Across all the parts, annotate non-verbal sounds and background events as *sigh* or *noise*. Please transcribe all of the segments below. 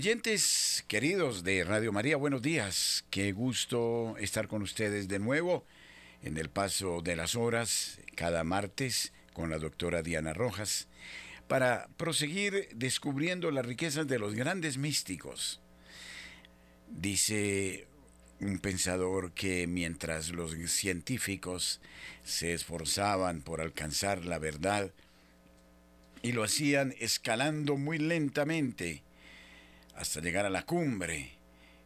Oyentes queridos de Radio María, buenos días. Qué gusto estar con ustedes de nuevo en el paso de las horas cada martes con la doctora Diana Rojas para proseguir descubriendo las riquezas de los grandes místicos. Dice un pensador que mientras los científicos se esforzaban por alcanzar la verdad y lo hacían escalando muy lentamente, hasta llegar a la cumbre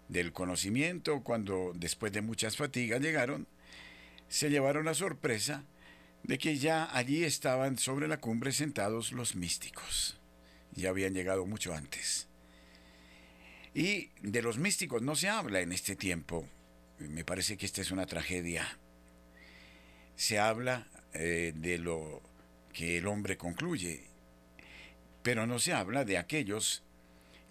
del conocimiento, cuando después de muchas fatigas llegaron, se llevaron la sorpresa de que ya allí estaban sobre la cumbre sentados los místicos. Ya habían llegado mucho antes. Y de los místicos no se habla en este tiempo. Me parece que esta es una tragedia. Se habla eh, de lo que el hombre concluye, pero no se habla de aquellos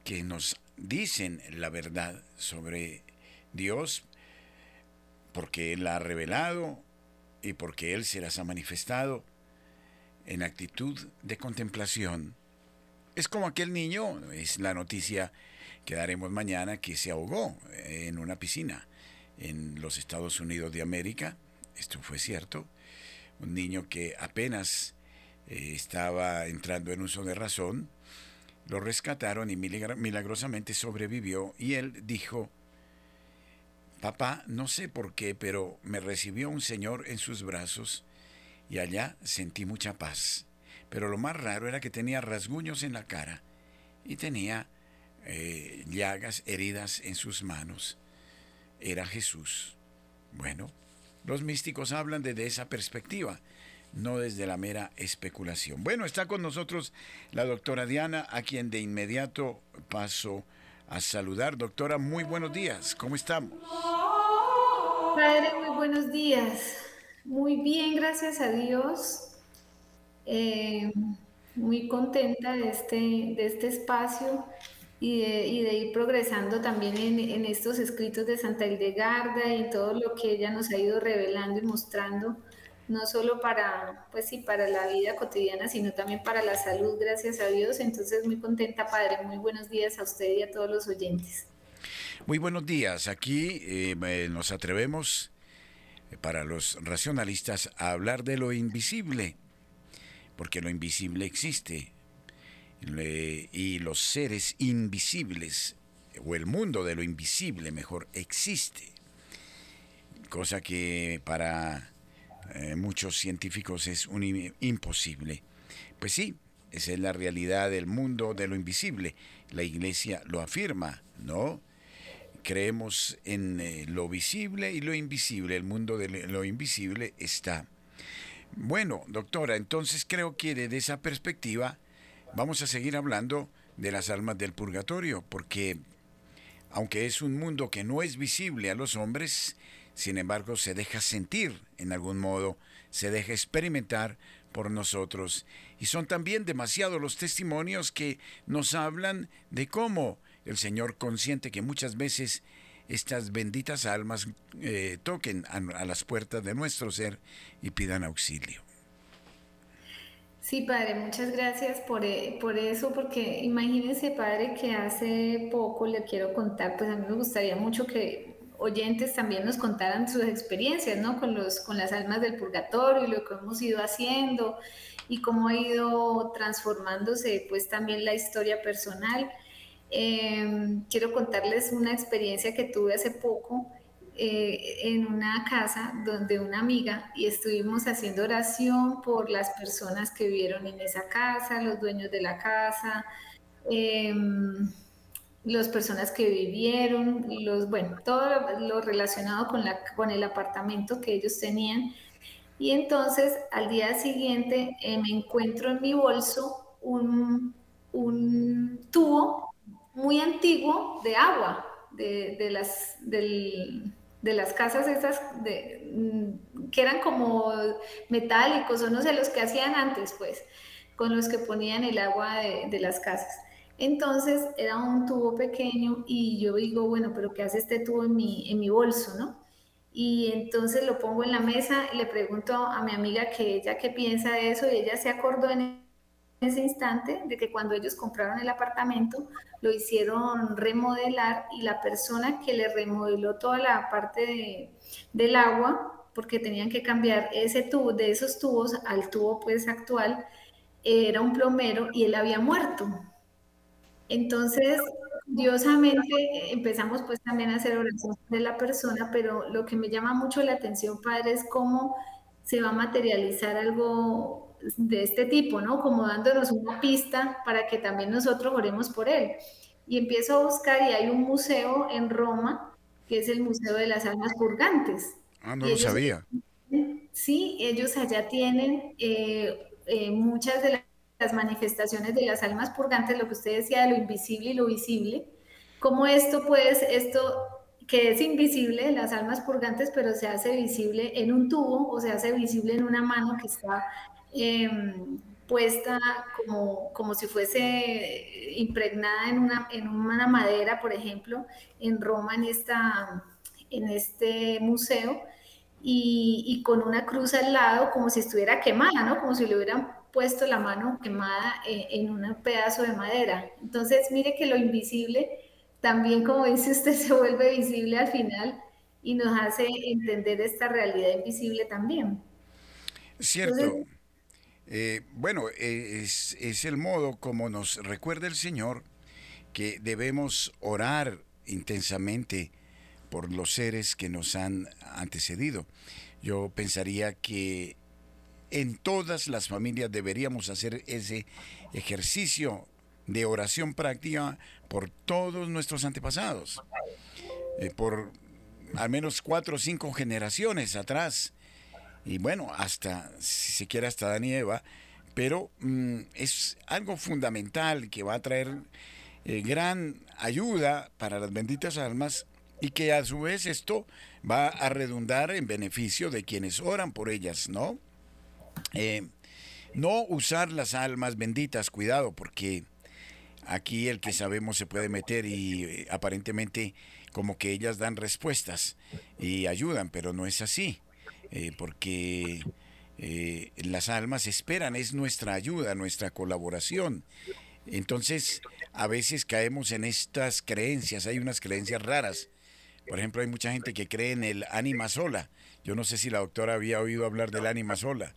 que nos dicen la verdad sobre Dios porque Él la ha revelado y porque Él se las ha manifestado en actitud de contemplación. Es como aquel niño, es la noticia que daremos mañana, que se ahogó en una piscina en los Estados Unidos de América. Esto fue cierto. Un niño que apenas eh, estaba entrando en uso de razón, lo rescataron y milagrosamente sobrevivió y él dijo, papá, no sé por qué, pero me recibió un señor en sus brazos y allá sentí mucha paz. Pero lo más raro era que tenía rasguños en la cara y tenía eh, llagas, heridas en sus manos. Era Jesús. Bueno, los místicos hablan desde esa perspectiva no desde la mera especulación. Bueno, está con nosotros la doctora Diana, a quien de inmediato paso a saludar. Doctora, muy buenos días, ¿cómo estamos? Padre, muy buenos días. Muy bien, gracias a Dios. Eh, muy contenta de este, de este espacio y de, ir progresando también en, en, estos escritos de Santa Hildegarda y todo lo que ella nos ha ido revelando y mostrando no solo para, pues sí, para la vida cotidiana, sino también para la salud, gracias a Dios. Entonces, muy contenta, Padre. Muy buenos días a usted y a todos los oyentes. Muy buenos días. Aquí eh, nos atrevemos eh, para los racionalistas a hablar de lo invisible, porque lo invisible existe. y los seres invisibles, o el mundo de lo invisible, mejor, existe. Cosa que para eh, muchos científicos es un imposible. Pues sí, esa es la realidad del mundo de lo invisible. La iglesia lo afirma, ¿no? Creemos en eh, lo visible y lo invisible. El mundo de lo invisible está. Bueno, doctora, entonces creo que desde esa perspectiva vamos a seguir hablando de las almas del purgatorio, porque aunque es un mundo que no es visible a los hombres, sin embargo se deja sentir en algún modo, se deja experimentar por nosotros. Y son también demasiados los testimonios que nos hablan de cómo el Señor consiente que muchas veces estas benditas almas eh, toquen a, las puertas de nuestro ser y pidan auxilio. Sí, Padre, muchas gracias por, eh, por, eso, porque imagínense, Padre, que hace poco le quiero contar, pues a mí me gustaría mucho que oyentes también nos contaran sus experiencias, ¿no? Con, los, con las almas del purgatorio y lo que hemos ido haciendo y cómo ha ido transformándose pues también la historia personal. Em, quiero contarles una experiencia que tuve hace poco eh, en una casa donde una amiga y estuvimos haciendo oración por las personas que vivieron en esa casa, los dueños de la casa. Eh, las personas que vivieron, los, bueno, todo lo relacionado con, la, con el apartamento que ellos tenían. Y entonces al día siguiente eh, me encuentro en mi bolso un, un tubo muy antiguo de agua, de, de las, del, de las casas esas de, mm, que eran como metálicos o no sé, los que hacían antes, pues, con los que ponían el agua de, de las casas. Entonces era un tubo pequeño y yo digo, bueno, pero ¿qué hace este tubo en mi, en mi bolso, no? Y entonces lo pongo en la mesa y le pregunto a mi amiga que ella qué piensa de eso y ella se acordó en ese instante de que cuando ellos compraron el apartamento lo hicieron remodelar y la persona que le remodeló toda la parte del agua, porque tenían que cambiar ese tubo, de esos tubos al tubo pues actual, era un plomero y él había muerto. Entonces, curiosamente empezamos pues también a hacer oración de la persona, pero lo que me llama mucho la atención, padre, es cómo se va a materializar algo de este tipo, ¿no? Como dándonos una pista para que también nosotros oremos por él. Y empiezo a buscar y hay un museo en Roma, que es el Museo de las Almas Purgantes. Ah, no lo sabía. Sí, ellos allá tienen eh, eh, muchas de las manifestaciones de las almas purgantes, lo que usted decía de lo invisible y lo visible, como esto pues, esto que es invisible, las almas purgantes, pero se hace visible en un tubo o se hace visible en una mano que está em, puesta como, como si fuese impregnada en una, en una madera, por ejemplo, en Roma, en, esta, en este museo, y, y, con una cruz al lado, como si estuviera quemada, ¿no? Como si le hubieran puesto la mano quemada eh, en un pedazo de madera. Entonces, mire que lo invisible también, como dice usted, *laughs* se vuelve visible al final y nos hace entender esta realidad invisible también. Cierto. Eh, bueno, es, es el modo como nos recuerda el Señor que debemos orar intensamente por los seres que nos han antecedido. Yo pensaría que en todas las familias deberíamos hacer ese ejercicio de oración práctica por todos nuestros antepasados, eh, por al menos cuatro o cinco generaciones atrás, y bueno, hasta, si se quiere, hasta Dan Eva, pero mm, es algo fundamental que va a traer eh, gran ayuda para las benditas almas y que a su vez esto va a redundar en beneficio de quienes oran por ellas, ¿no? Eh, no usar las almas benditas, cuidado, porque Aquí el que sabemos se puede meter y eh, aparentemente como que ellas dan respuestas y ayudan, pero no es así, eh, porque las almas esperan, es nuestra ayuda, nuestra colaboración. Entonces, a veces caemos en estas creencias, hay unas creencias raras. Por ejemplo, hay mucha gente que cree en el ánima sola. Yo no sé si la doctora había oído hablar del ánima sola.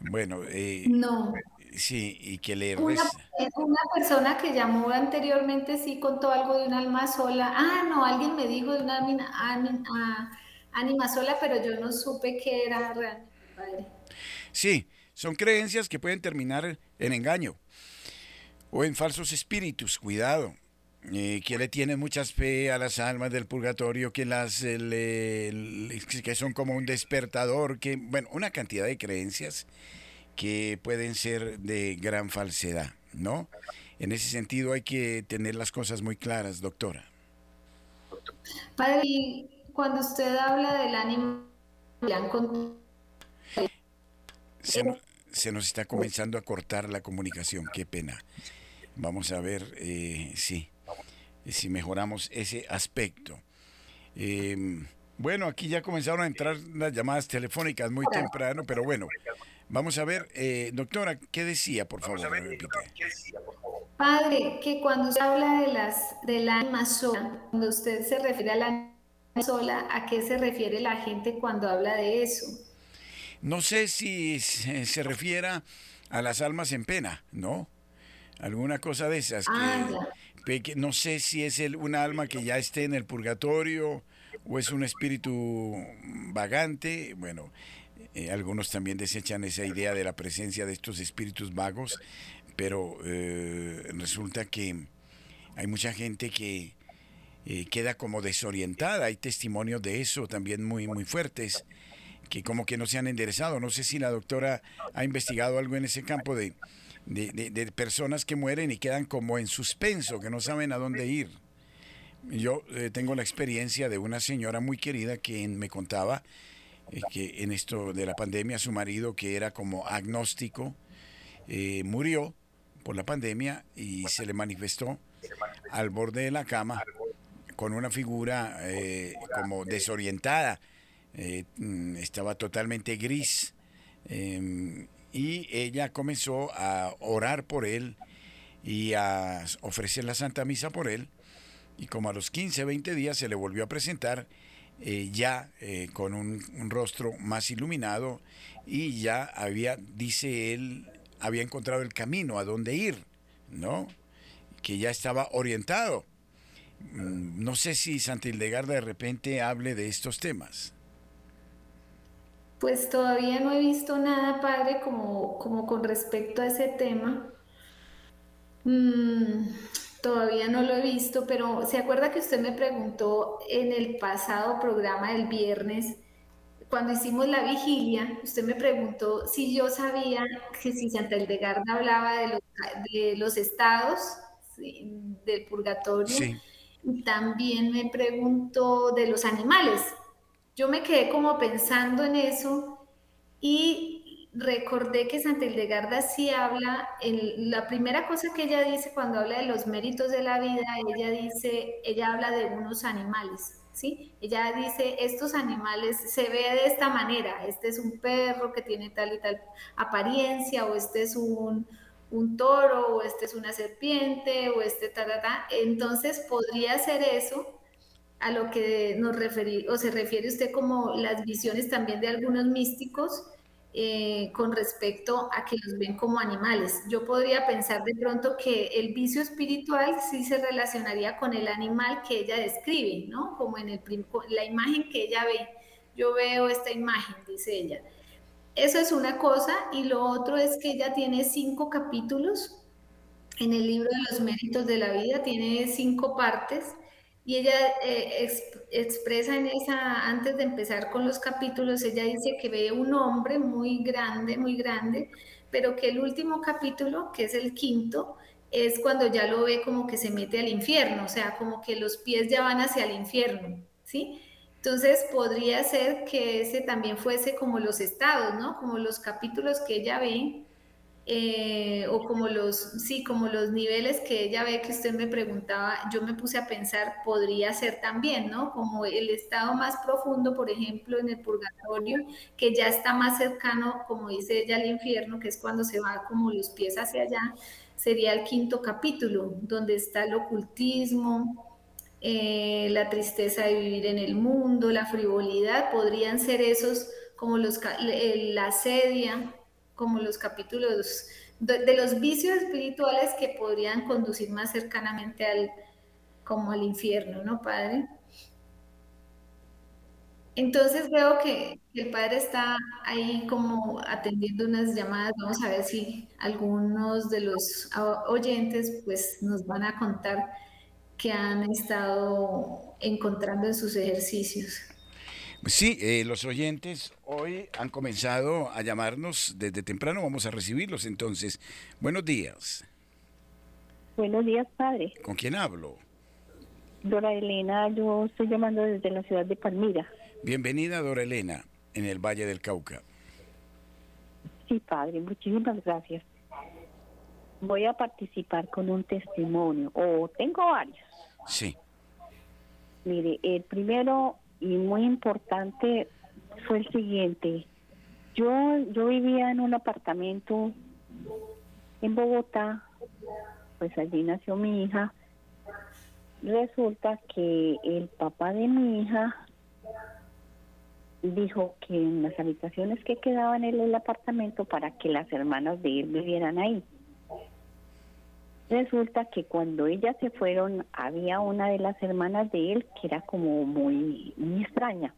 Bueno, no. Sí, y que le una, una, persona que llamó anteriormente sí contó algo de un alma sola. Ah, no, alguien me dijo de una ánima, sola, pero yo no supe qué era realmente. Sí, son creencias que pueden terminar en engaño o en falsos espíritus. Cuidado. Eh, que le tienen mucha fe a las almas del purgatorio, que las eh, que son como un despertador, que bueno, una cantidad de creencias que pueden ser de gran falsedad, ¿no? En ese sentido hay que tener las cosas muy claras, doctora. Padre, cuando usted habla del ánimo. Se, se, nos está comenzando a cortar la comunicación, qué pena. Vamos a ver eh, si, si mejoramos ese aspecto. Em, bueno, aquí ya comenzaron a entrar las llamadas telefónicas muy temprano, pero bueno, Vamos a ver, eh, doctora, ¿qué decía, por favor? Padre, que cuando se habla de las del alma sola, cuando usted se refiere al alma sola, ¿a qué se refiere la gente cuando habla de eso? No sé si se, refiera a las almas en pena, ¿no? Alguna cosa de esas. que, ah, no sé si es el, una alma que ya esté en el purgatorio o es un espíritu vagante. Bueno, eh, algunos también desechan esa idea de la presencia de estos espíritus vagos, pero eh, resulta que hay mucha gente que eh, queda como desorientada. Hay testimonios de eso también muy, muy fuertes, que como que no se han enderezado. No sé si la doctora ha investigado algo en ese campo de, de personas que mueren y quedan como en suspenso, que no saben a dónde ir. Yo tengo la experiencia de una señora muy querida que me contaba eh, que en esto de la pandemia su marido, que era como agnóstico, eh, murió por la pandemia y se le manifestó al borde de la cama con una figura eh, como desorientada, mm, estaba totalmente gris em, y ella comenzó a orar por él y a ofrecer la Santa Misa por él. Y como a los 15, 20 días se le volvió a presentar eh, ya eh, con un, rostro más iluminado y ya había, dice él, había encontrado el camino a dónde ir, ¿no? Que ya estaba orientado. Mm, no sé si Santa Hildegarda de repente hable de estos temas. Pues todavía no he visto nada, padre, como, como con respecto a ese tema. Mm, todavía no lo he visto, pero ¿se acuerda que usted me preguntó en el pasado programa del viernes, cuando hicimos la vigilia, usted me preguntó si yo sabía que si Santa Hildegarda hablaba de los, de los estados del purgatorio. Y también me preguntó de los animales. Yo me quedé como pensando en eso y recordé que Santa Hildegarda sí habla, en, la primera cosa que ella dice cuando habla de los méritos de la vida, ella dice, ella habla de unos animales, ¿sí? Ella dice, estos animales se ve de esta manera, este es un perro que tiene tal y tal apariencia, o este es un, un toro, o este es una serpiente, o este tal, entonces podría ser eso a lo que nos referí, o se refiere usted como las visiones también de algunos místicos, eh, con respecto a que los ven como animales. Yo podría pensar de pronto que el vicio espiritual sí se relacionaría con el animal que ella describe, ¿no? Como en el, la imagen que ella ve. Yo veo esta imagen, dice ella. Eso es una cosa y lo otro es que ella tiene cinco capítulos en el libro de los méritos de la vida, tiene cinco partes y ella eh, expresa en esa, antes de empezar con los capítulos, ella dice que ve un hombre muy grande, muy grande, pero que el último capítulo, que es el quinto, es cuando ya lo ve como que se mete al infierno, o sea, como que los pies ya van hacia el infierno, ¿sí? Entonces podría ser que ese también fuese como los estados, ¿no? Como los capítulos que ella ve eh, o como los, sí, como los niveles que ella ve que usted me preguntaba, yo me puse a pensar, podría ser también, ¿no? Como el estado más profundo, por ejemplo, en el purgatorio, que ya está más cercano, como dice ella, al infierno, que es cuando se va como los pies hacia allá, sería el quinto capítulo, donde está el ocultismo, eh, la tristeza de vivir en el mundo, la frivolidad, podrían ser esos como los, la asedia, como los capítulos de, los vicios espirituales que podrían conducir más cercanamente al, como al infierno, ¿no, Padre? Entonces veo que el Padre está ahí como atendiendo unas llamadas. Vamos a ver si algunos de los oyentes pues nos van a contar qué han estado encontrando en sus ejercicios. Sí, eh, los oyentes hoy han comenzado a llamarnos desde temprano, vamos a recibirlos entonces. Buenos días. Buenos días, padre. ¿Con quién hablo? Dora Elena, yo estoy llamando desde la ciudad de Palmira. Bienvenida, Dora Elena, en el Valle del Cauca. Sí, padre, muchísimas gracias. Voy a participar con un testimonio, o tengo varios. Sí. Mire, el primero y muy importante fue el siguiente. Yo, yo vivía en un apartamento en Bogotá, pues allí nació mi hija. Resulta que el papá de mi hija dijo que en las habitaciones que quedaban en el apartamento para que las hermanas de él vivieran ahí. Resulta que cuando ellas se fueron, había una de las hermanas de él que era como muy, muy extraña.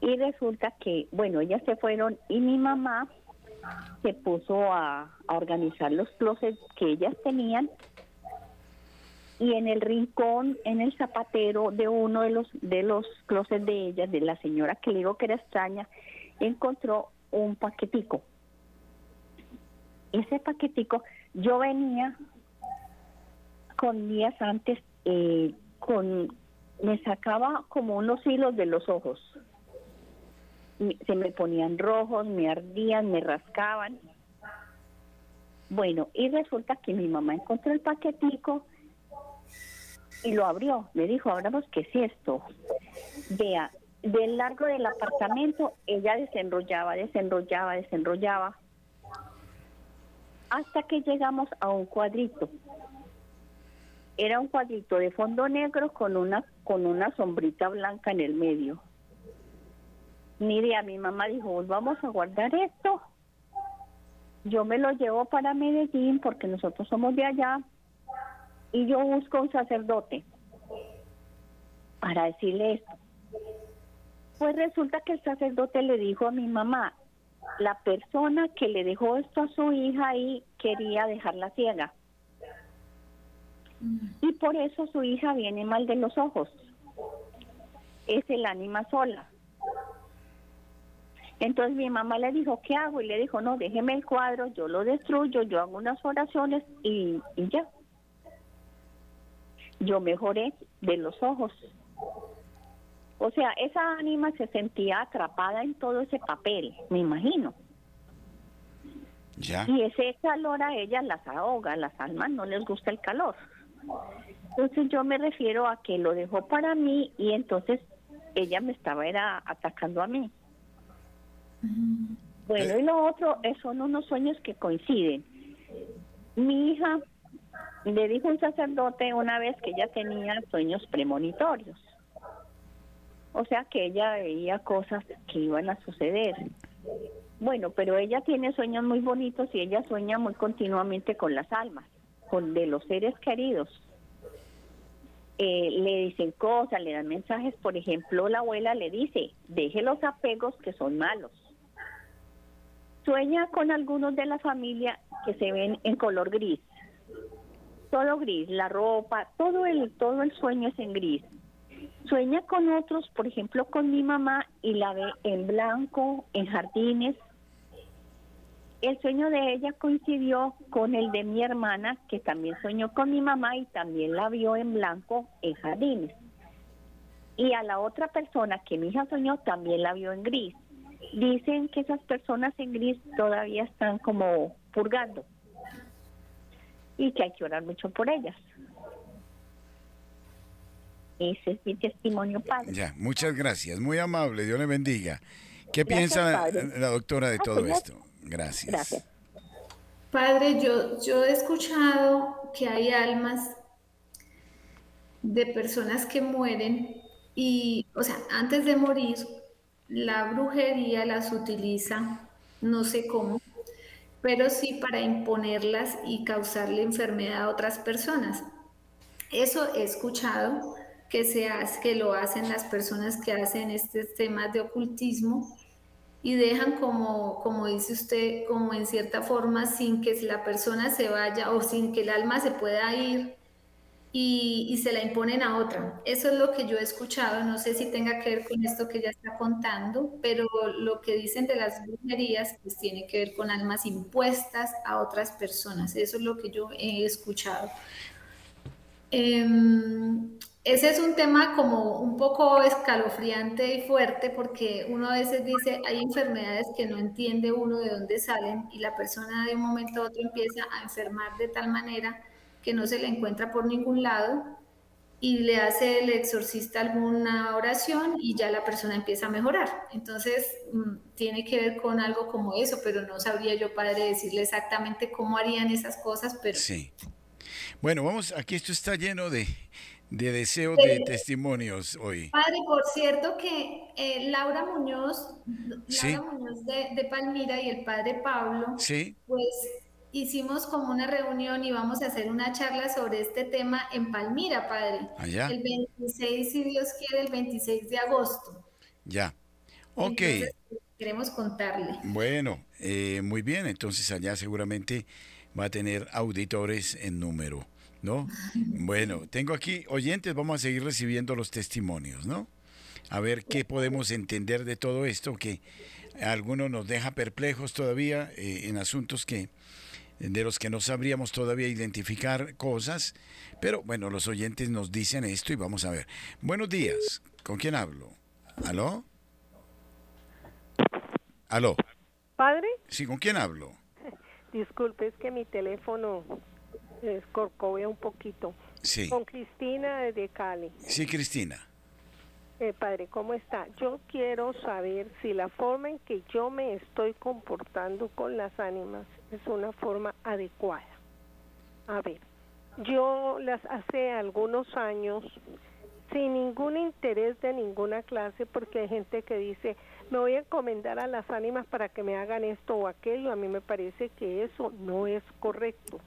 Y resulta que, bueno, ellas se fueron y mi mamá se puso a, organizar los closets que ellas tenían y en el rincón, en el zapatero de uno de los de los closets de ellas, de la señora que le digo que era extraña, encontró un paquetico. Ese paquetico yo venía con días antes, eh, con me sacaba como unos hilos de los ojos. Se me ponían rojos, me ardían, me rascaban. Bueno, y resulta que mi mamá encontró el paquetico y lo abrió. Me dijo, ahora que es esto. Vea, del largo del apartamento, ella desenrollaba, desenrollaba, desenrollaba, hasta que llegamos a un cuadrito. Era un cuadrito de fondo negro con una con una sombrita blanca en el medio. Mire, a mi mamá dijo, vamos a guardar esto. Yo me lo llevo para Medellín porque nosotros somos de allá y yo busco un sacerdote para decirle esto. Pues resulta que el sacerdote le dijo a mi mamá, la persona que le dejó esto a su hija ahí quería dejarla ciega. Y por eso su hija viene mal de los ojos. Es el ánima sola. Entonces mi mamá le dijo, ¿qué hago? Y le dijo, no, déjeme el cuadro, yo lo destruyo, yo hago unas oraciones y, y ya. Yo mejoré de los ojos. O sea, esa ánima se sentía atrapada en todo ese papel, me imagino. Ya. Y ese calor a ellas las ahoga, las almas no les gusta el calor. Entonces yo me refiero a que lo dejó para mí y entonces ella me estaba era atacando a mí. Bueno, y lo otro eh, son unos sueños que coinciden. Mi hija le dijo un sacerdote una vez que ella tenía sueños premonitorios. O sea que ella veía cosas que iban a suceder. Bueno, pero ella tiene sueños muy bonitos y ella sueña muy continuamente con las almas, con de los seres queridos. Eh, le dicen cosas, le dan mensajes. Por ejemplo, la abuela le dice, deje los apegos que son malos. Sueña con algunos de la familia que se ven en color gris. Todo gris, la ropa, todo el, todo el sueño es en gris Sueña con otros, por ejemplo, con mi mamá y la ve en blanco, en jardines. El sueño de ella coincidió con el de mi hermana, que también soñó con mi mamá y también la vio en blanco en jardines. Y a la otra persona que mi hija soñó también la vio en gris. Dicen que esas personas en gris todavía están como purgando y que hay que orar mucho por ellas. Ese es mi testimonio, padre. Ya, muchas gracias, muy amable, Dios le bendiga. ¿Qué piensa la doctora de todo esto? Gracias. Gracias. Padre, yo, yo he escuchado que hay almas de personas que mueren y, o sea, antes de morir, la brujería las utiliza, no sé cómo, pero sí para imponerlas y causarle enfermedad a otras personas. Eso he escuchado que, se hace, que lo hacen las personas que hacen estos temas de ocultismo y dejan como, como dice usted, como en cierta forma, sin que la persona se vaya o sin que el alma se pueda ir y, y, se la imponen a otra. Eso es lo que yo he escuchado, no sé si tenga que ver con esto que ella está contando, pero lo que dicen de las brujerías pues tiene que ver con almas impuestas a otras personas. Eso es lo que yo he escuchado. Eh, ese es un tema como un poco escalofriante y fuerte porque uno a veces dice, hay enfermedades que no entiende uno de dónde salen y la persona de un momento a otro empieza a enfermar de tal manera que no se le encuentra por ningún lado y le hace el exorcista alguna oración y ya la persona empieza a mejorar. Entonces, mm, tiene que ver con algo como eso, pero no sabría yo, padre, decirle exactamente cómo harían esas cosas, pero... Sí. Bueno, vamos, aquí esto está lleno de de deseo de testimonios hoy. Padre, por cierto que eh, Laura Muñoz, Laura Muñoz de, Palmira y el padre Pablo, ¿Sí? pues hicimos como una reunión y vamos a hacer una charla sobre este tema en Palmira, padre. Allá. El 26, si Dios quiere, el 26 de agosto. Ya. Ok. queremos contarle. Bueno, eh, muy bien. Entonces allá seguramente va a tener auditores en número. ¿No? Bueno, tengo aquí oyentes, vamos a seguir recibiendo los testimonios, ¿no? A ver qué podemos entender de todo esto, que algunos nos deja perplejos todavía eh, en asuntos que de los que no sabríamos todavía identificar cosas, pero bueno, los oyentes nos dicen esto y vamos a ver. Buenos días, ¿con quién hablo? ¿Aló? ¿Aló? ¿Padre? Sí, ¿con quién hablo? *laughs* Disculpe, es que mi teléfono escorcovea un poquito. Sí. Con Cristina de Cali. Sí, Cristina. eh, padre, ¿cómo está? Yo quiero saber si la forma en que yo me estoy comportando con las ánimas es una forma adecuada. A ver, yo las hace algunos años sin ningún interés de ninguna clase porque hay gente que dice me voy a encomendar a las ánimas para que me hagan esto o aquello a mí me parece que eso no es correcto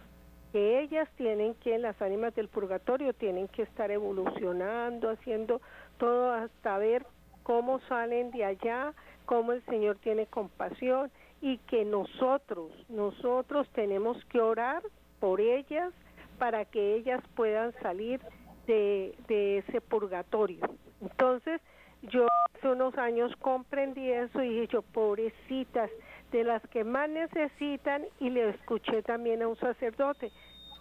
que ellas tienen que las ánimas del purgatorio tienen que estar evolucionando haciendo todo hasta ver cómo salen de allá cómo el Señor tiene compasión y que nosotros nosotros tenemos que orar por ellas para que ellas puedan salir de, ese purgatorio. Entonces, yo hace unos años comprendí eso y dije yo, pobrecitas, de las que más necesitan, y le escuché también a un sacerdote,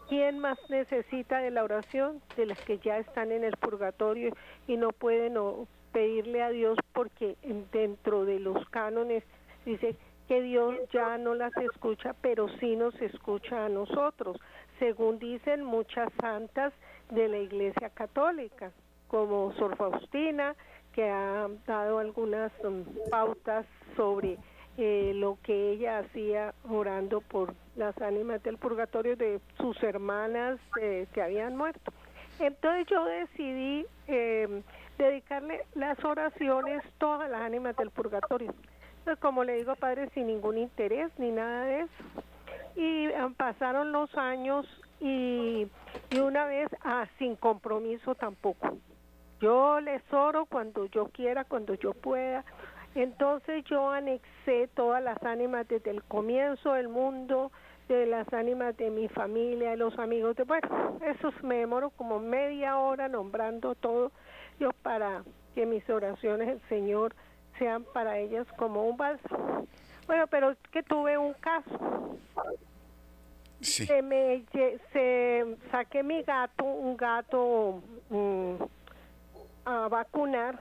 ¿quién más necesita de la oración? De las que ya están en el purgatorio y no pueden pedirle a Dios porque dentro de los cánones dice que Dios ya no las escucha, pero sí nos escucha a nosotros según dicen muchas santas de la Iglesia Católica, como Sor Faustina, que ha dado algunas um, pautas sobre eh, lo que ella hacía orando por las ánimas del purgatorio de sus hermanas eh, que habían muerto. Entonces yo decidí em, dedicarle las oraciones todas las ánimas del purgatorio. Entonces, como le digo, padre, sin ningún interés ni nada de eso y eh, pasaron los años y, y una vez ah, sin compromiso tampoco. Yo les oro cuando yo quiera, cuando yo pueda. Entonces yo anexé todas las ánimas desde el comienzo del mundo, de las ánimas de mi familia, de los amigos de bueno, eso me demoro como media hora nombrando todo yo para que mis oraciones el Señor sean para ellas como un bálsamo. Bueno, pero es que tuve un caso. Se me se saqué mi gato, un gato mm, a vacunar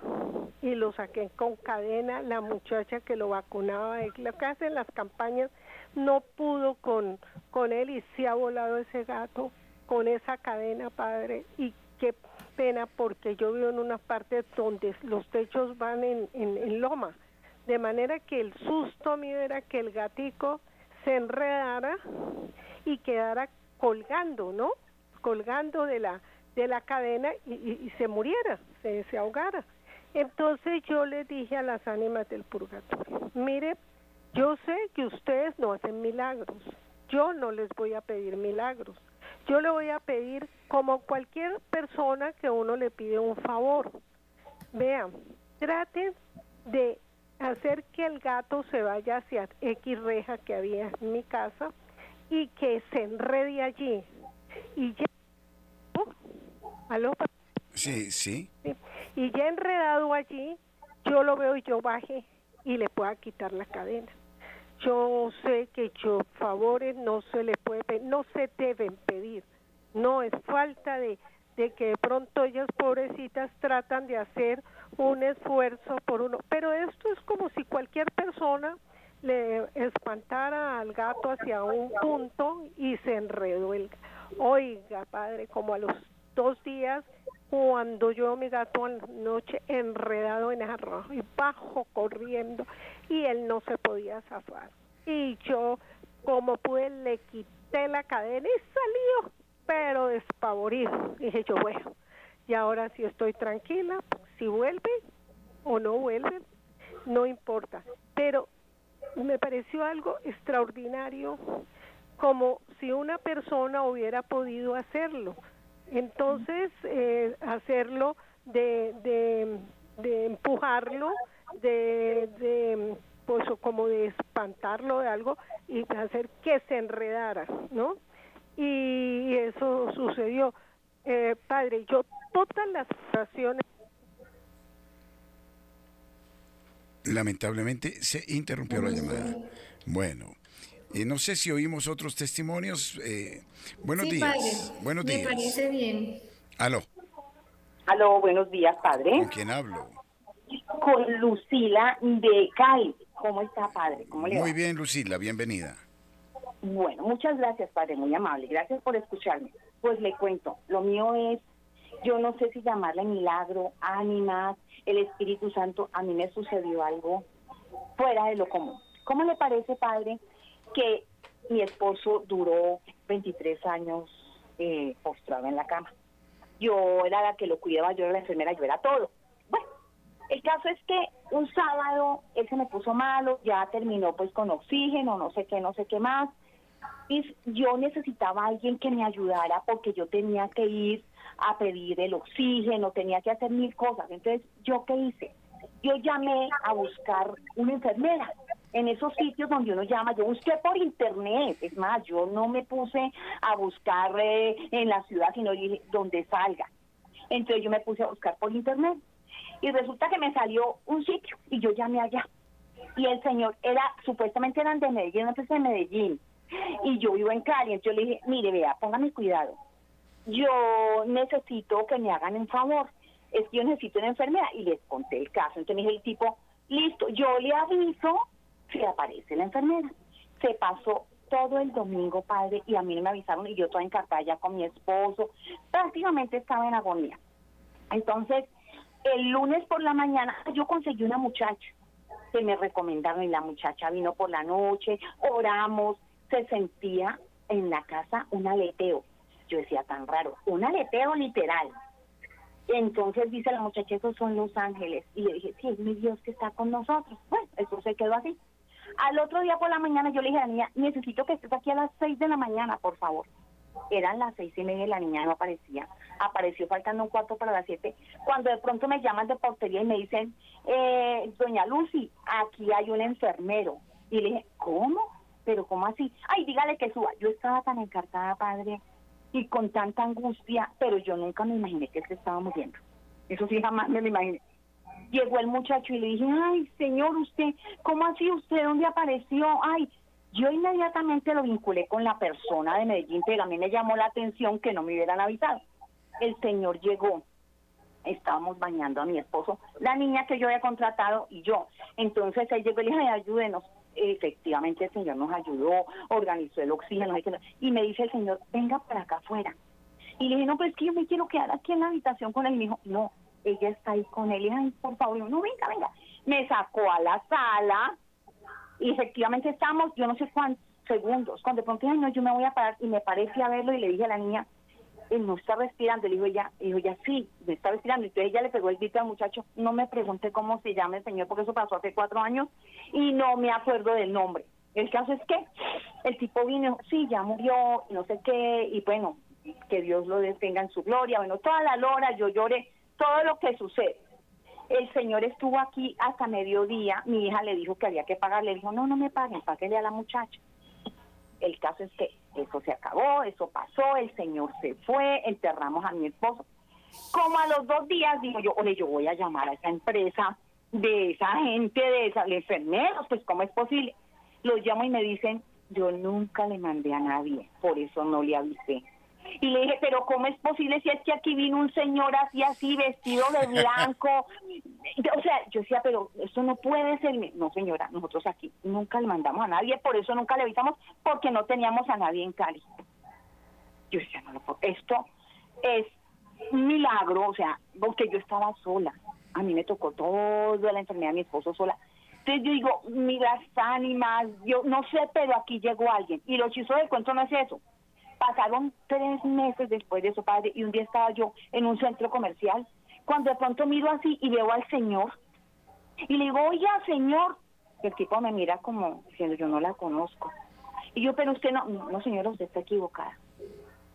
y lo saqué con cadena. La muchacha que lo vacunaba, lo que hacen las campañas, no pudo con, con él y se ha volado ese gato con esa cadena, padre. Y qué pena porque yo vivo en una parte donde los techos van en, en, en loma de manera que el susto mío era que el gatico se enredara y quedara colgando, ¿no? Colgando de la de la cadena y, se muriera, se, ahogara. Entonces yo le dije a las ánimas del purgatorio, mire, yo sé que ustedes no hacen milagros, yo no les voy a pedir milagros, yo le voy a pedir como cualquier persona que uno le pide un favor. Vean, traten de hacer que el gato se vaya hacia X reja que había en mi casa y que se enrede allí. Y ya... ¿Aló? Sí, sí, Y ya enredado allí, yo lo veo y yo baje y le pueda quitar la cadena. Yo sé que yo favores no se le puede, no se deben pedir. No es falta de, de que de pronto ellas pobrecitas tratan de hacer un esfuerzo por uno. Pero esto es como si cualquier persona le espantara al gato hacia un punto y se enredó el oiga padre como a los dos días cuando yo mi gato noche enredado en arroz y bajo corriendo y él no se podía zafar y yo como pude le quité la cadena y salió pero despavorido dije yo bueno y ahora sí estoy tranquila si vuelve o no vuelve, no importa. Pero me pareció algo extraordinario, como si una persona hubiera podido hacerlo. Entonces, eh, hacerlo de, de, empujarlo, de, de, pues, como de espantarlo de algo y hacer que se enredara, ¿no? Y eso sucedió. Eh, padre, yo todas las situaciones Lamentablemente se interrumpió la llamada. Bueno, eh, no sé si oímos otros testimonios. Eh, buenos días. buenos días. Me parece bien. Aló. Aló, buenos días, padre. ¿Con quién hablo? Con Lucila de Cali. ¿Cómo está, padre? ¿Cómo le Muy bien, Lucila, bienvenida. Bueno, muchas gracias, padre, muy amable. Gracias por escucharme. Pues le cuento, lo mío es yo no sé si llamarle milagro, ánimas, el Espíritu Santo, a mí me sucedió algo fuera de lo común. ¿Cómo le parece, padre, que mi esposo duró 23 años eh, postrado en la cama? Yo era la que lo cuidaba, yo era la enfermera, yo era todo. Bueno, el caso es que un sábado él se me puso malo, ya terminó pues con oxígeno, no sé qué, no sé qué más. Y yo necesitaba a alguien que me ayudara porque yo tenía que ir a pedir el oxígeno, tenía que hacer mil cosas. Entonces, ¿yo qué hice? Yo llamé a buscar una enfermera en esos sitios donde uno llama, yo busqué por internet, es más, yo no me puse a buscar eh, en la ciudad, sino dije, donde salga. Entonces yo me puse a buscar por internet y resulta que me salió un sitio y yo llamé allá. Y el señor era, supuestamente eran de Medellín, antes de Medellín, y yo vivo en Cali, entonces yo le dije, mire, vea, póngame cuidado, yo necesito que me hagan un favor, es que yo necesito una enfermera y les conté el caso. Entonces me dijo el tipo, listo, yo le aviso si aparece la enfermera. Se pasó todo el domingo, padre, y a mí me avisaron y yo toda encartada ya con mi esposo, prácticamente estaba en agonía. Entonces, el lunes por la mañana yo conseguí una muchacha que me recomendaron y la muchacha vino por la noche, oramos, se sentía en la casa un aleteo. Yo decía tan raro, un aleteo literal. Entonces dice la muchacha, esos son los ángeles. Y yo dije, sí, es mi Dios que está con nosotros. Bueno, eso se quedó así. Al otro día por la mañana yo le dije a la niña, necesito que estés aquí a las seis de la mañana, por favor. Eran las seis y media y la niña no aparecía. Apareció faltando un cuarto para las siete. Cuando de pronto me llaman de portería y me dicen, eh, doña Lucy, aquí hay un enfermero. Y le dije, ¿cómo? ¿Pero cómo así? Ay, dígale que suba. Yo estaba tan encartada, padre, y con tanta angustia, pero yo nunca me imaginé que él se estaba muriendo. Eso sí, jamás me lo imaginé. Llegó el muchacho y le dije, ay, señor, usted, ¿cómo así usted? ¿Dónde apareció? Ay, yo inmediatamente lo vinculé con la persona de Medellín, pero a mí me llamó la atención que no me hubieran avisado. El señor llegó, estábamos bañando a mi esposo, la niña que yo había contratado y yo. Entonces él llegó y le dije, ayúdenos. Efectivamente el señor nos ayudó, organizó el oxígeno y me dice el señor, venga para acá afuera. Y le dije, no, pues es que yo me quiero quedar aquí en la habitación con él. Y me dijo, no, ella está ahí con él. Y ay, por favor, no, venga, venga. Me sacó a la sala y efectivamente estamos, yo no sé cuántos segundos. Cuando de pronto, ay, no, yo me voy a parar y me parece a verlo y le dije a la niña, él no está respirando. Le dijo ella, dijo ya sí, me está respirando. Entonces ella le pegó el grito al muchacho. No me pregunte cómo se llama el señor, porque eso pasó hace cuatro años y no me acuerdo del nombre. El caso es que el tipo vino, sí, ya murió, no sé qué, y bueno, que Dios lo detenga en su gloria. Bueno, toda la lora, yo lloré, todo lo que sucede. El señor estuvo aquí hasta mediodía, mi hija le dijo que había que pagar, le dijo, no, no me paguen, páguenle a la muchacha. El caso es que eso se acabó, eso pasó, el señor se fue, enterramos a mi esposo. Como a los dos días digo yo, ole, yo voy a llamar a esa empresa de esa gente, de esa, enfermeros, pues ¿cómo es posible? Los llamo y me dicen, yo nunca le mandé a nadie, por eso no le avisé. Y le dije, pero ¿cómo es posible si es que aquí vino un señor así, así, vestido de blanco? *laughs* o sea, yo decía, pero eso no puede ser. No, señora, nosotros aquí nunca le mandamos a nadie, por eso nunca le avisamos, porque no teníamos a nadie en Cali. Yo decía, no, esto es un milagro, o sea, porque yo estaba sola. A mí me tocó toda la enfermedad de mi esposo sola. Entonces yo digo, mira, ánimas, yo no sé, pero aquí llegó alguien. Y lo chizo del cuento no es eso Pasaron tres meses después de eso, padre, y un día estaba yo en un centro comercial, cuando de pronto miro así y veo al señor, y le digo, oye, señor, el tipo me mira como diciendo, yo no la conozco. Y yo, pero usted no, no, señora, usted está equivocada.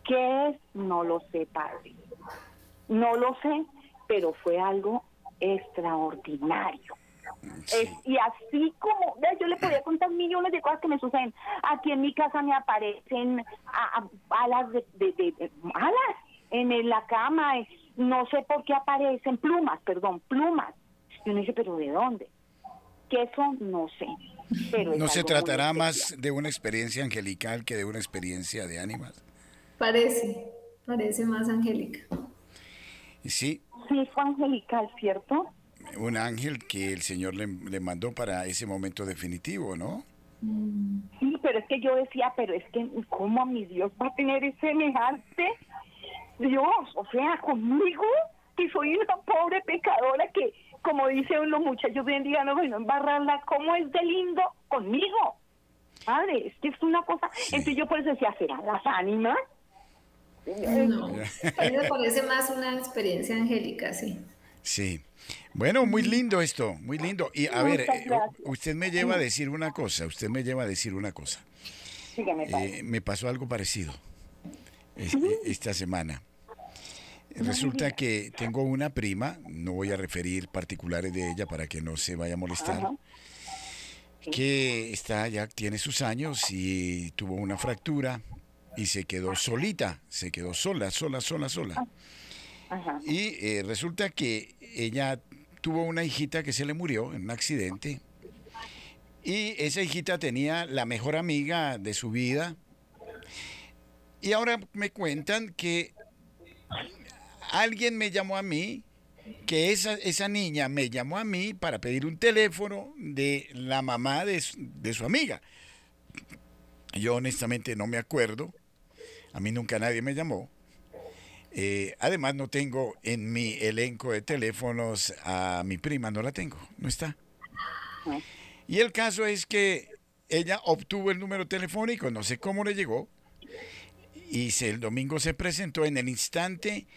¿Qué es? No lo sé, padre. No lo sé, pero fue algo extraordinario y así como, yo le podía *clears throat* contar millones de cosas que me suceden. Aquí en mi casa me aparecen alas de, alas en la cama, eh, no sé por qué aparecen plumas, perdón, plumas. Y uno dice, pero ¿de dónde? Que eso no sé. Pero ¿No se tratará más de una experiencia angelical que de una experiencia de ánimas? Parece, parece más angélica. Sí. Sí, fue angelical, ¿cierto? Un ángel que el Señor le, mandó para ese momento definitivo, ¿no? Sí, pero es que yo decía, pero es que ¿cómo mi Dios va a tener ese semejante? Dios, o sea, conmigo, que soy una pobre pecadora que, como dicen los muchachos bien día no, bueno, embarrarla, ¿cómo es de lindo conmigo? Padre, es que es una cosa. Entonces yo por eso decía, ¿serán las ánimas? No, a mí me parece más una experiencia angélica, sí. Sí. Bueno, muy lindo esto, muy lindo. Y a ver, eh, usted me lleva a decir una cosa, usted me lleva a decir una cosa. Eh, me pasó algo parecido eh, esta semana. Resulta que tengo una prima, no voy a referir particulares de ella para que no se vaya a molestar, que está ya tiene sus años y tuvo una fractura y se quedó solita, se quedó sola, sola, sola, sola. Y eh, resulta que ella tuvo una hijita que se le murió en un accidente. Y esa hijita tenía la mejor amiga de su vida. Y ahora me cuentan que alguien me llamó a mí, que esa, esa niña me llamó a mí para pedir un teléfono de la mamá de, de su amiga. Yo honestamente no me acuerdo. A mí nunca nadie me llamó. Eh, además, no tengo en mi elenco de teléfonos a mi prima, no la tengo, no está. Y el caso es que ella obtuvo el número telefónico, no sé cómo le llegó, y se, el domingo se presentó en el instante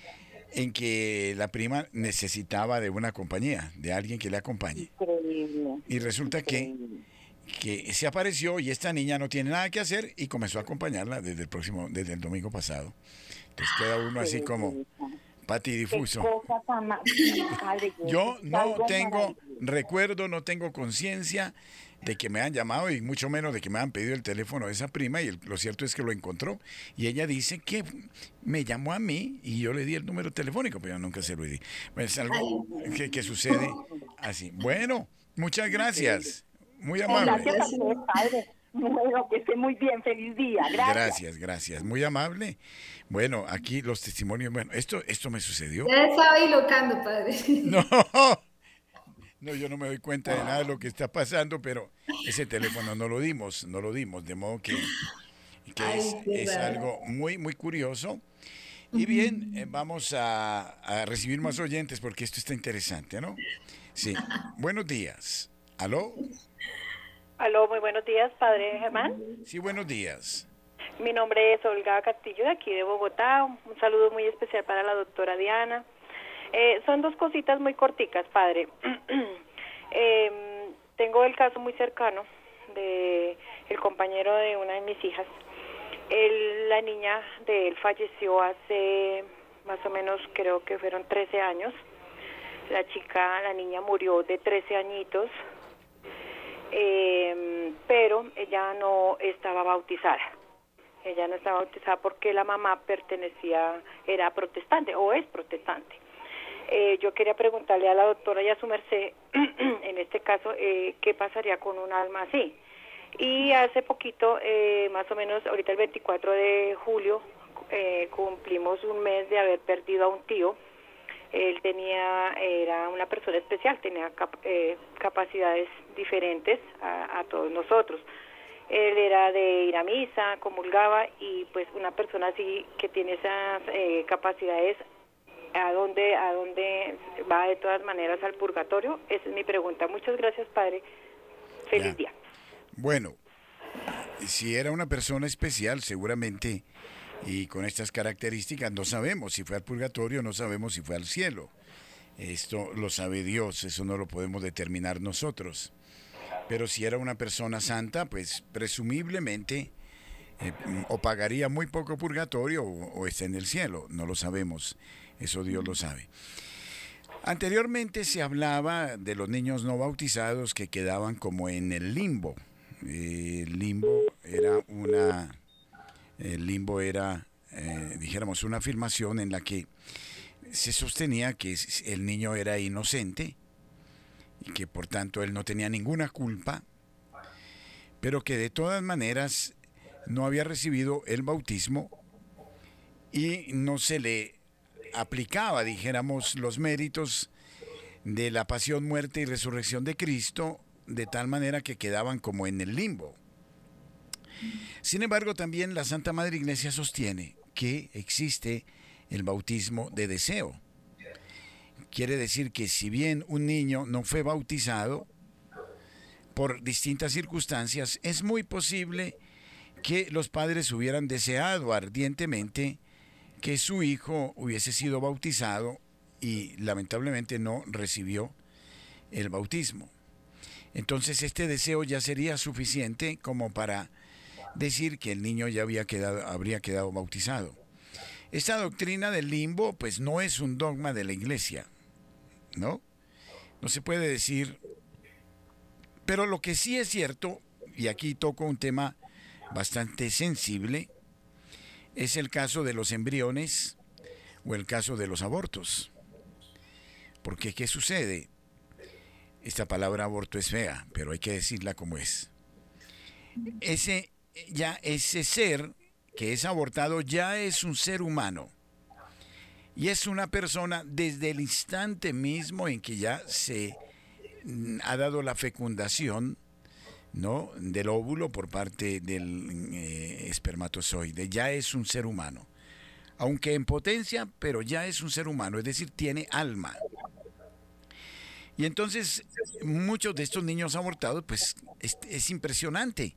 en que la prima necesitaba de una compañía, de alguien que le acompañe. Y resulta que, que se apareció y esta niña no tiene nada que hacer y comenzó a acompañarla desde el próximo, desde el domingo pasado. Entonces queda uno así como patidifuso. *laughs* Yo no tengo recuerdo, no tengo conciencia de que me han llamado y mucho menos de que me han pedido el teléfono de esa prima y lo cierto es que lo encontró y ella dice que me llamó a mí y yo le di el número telefónico, pero yo nunca se lo di. Es algo que, que sucede así. Bueno, muchas gracias. Muy amable. Gracias a padre. Bueno, que esté muy bien, feliz día. Gracias. Gracias, gracias. Muy amable. Bueno, aquí los testimonios, bueno, esto, esto me sucedió. Ya estaba locando, padre. *laughs* No, no, yo no me doy cuenta de nada de lo que está pasando, pero ese teléfono no lo dimos, no lo dimos, de modo que, es, algo muy, muy curioso. Y bien, eh, vamos a, a recibir más oyentes porque esto está interesante, ¿no? Sí. Buenos días. ¿Aló? Aló, muy buenos días, padre Germán. Sí, buenos días. Mi nombre es Olga Castillo, de aquí de Bogotá. Un saludo muy especial para la doctora Diana. Eh, son dos cositas muy corticas, padre. eh, *clears throat* tengo el caso muy cercano de el compañero de una de mis hijas. Él, la niña de él falleció hace más o menos, creo que fueron 13 años. La chica, la niña murió de 13 añitos eh, pero ella no estaba bautizada. Ella no estaba bautizada porque la mamá pertenecía, era protestante o es protestante. Eh, yo quería preguntarle a la doctora y a su merced, *clears throat* en este caso, eh, qué pasaría con un alma así. Y hace poquito, eh, más o menos, ahorita el 24 de julio, eh, cumplimos un mes de haber perdido a un tío él tenía, era una persona especial, tenía eh, capacidades diferentes a, todos nosotros. Él era de ir a misa, comulgaba y pues una persona así que tiene esas eh, capacidades, ¿a dónde, ¿a dónde va de todas maneras al purgatorio? Esa es mi pregunta. Muchas gracias, Padre. Feliz día. Bueno, si era una persona especial, seguramente y con estas características no sabemos si fue al purgatorio, no sabemos si fue al cielo. Esto lo sabe Dios, eso no lo podemos determinar nosotros. Pero si era una persona santa, pues presumiblemente eh, o pagaría muy poco purgatorio o, está en el cielo, no lo sabemos, eso Dios lo sabe. Anteriormente se hablaba de los niños no bautizados que quedaban como en el limbo. el limbo era una el limbo era, eh, dijéramos, una afirmación en la que se sostenía que el niño era inocente y que por tanto él no tenía ninguna culpa, pero que de todas maneras no había recibido el bautismo y no se le aplicaba, dijéramos, los méritos de la pasión, muerte y resurrección de Cristo, de tal manera que quedaban como en el limbo. Sin embargo, también la Santa Madre Iglesia sostiene que existe el bautismo de deseo. Quiere decir que si bien un niño no fue bautizado por distintas circunstancias, es muy posible que los padres hubieran deseado ardientemente que su hijo hubiese sido bautizado y lamentablemente no recibió el bautismo. Entonces este deseo ya sería suficiente como para decir que el niño ya había quedado, habría quedado bautizado. Esta doctrina del limbo pues no es un dogma de la iglesia, ¿no? No se puede decir, pero lo que sí es cierto, y aquí toco un tema bastante sensible, es el caso de los embriones o el caso de los abortos. Porque ¿qué sucede? Esta palabra aborto es fea, pero hay que decirla como es. Ese ya ese ser que es abortado ya es un ser humano. Y es una persona desde el instante mismo en que ya se mm, ha dado la fecundación ¿no? del óvulo por parte del eh, espermatozoide. Ya es un ser humano. Aunque en potencia, pero ya es un ser humano, es decir, tiene alma. Y entonces muchos de estos niños abortados, pues es, impresionante.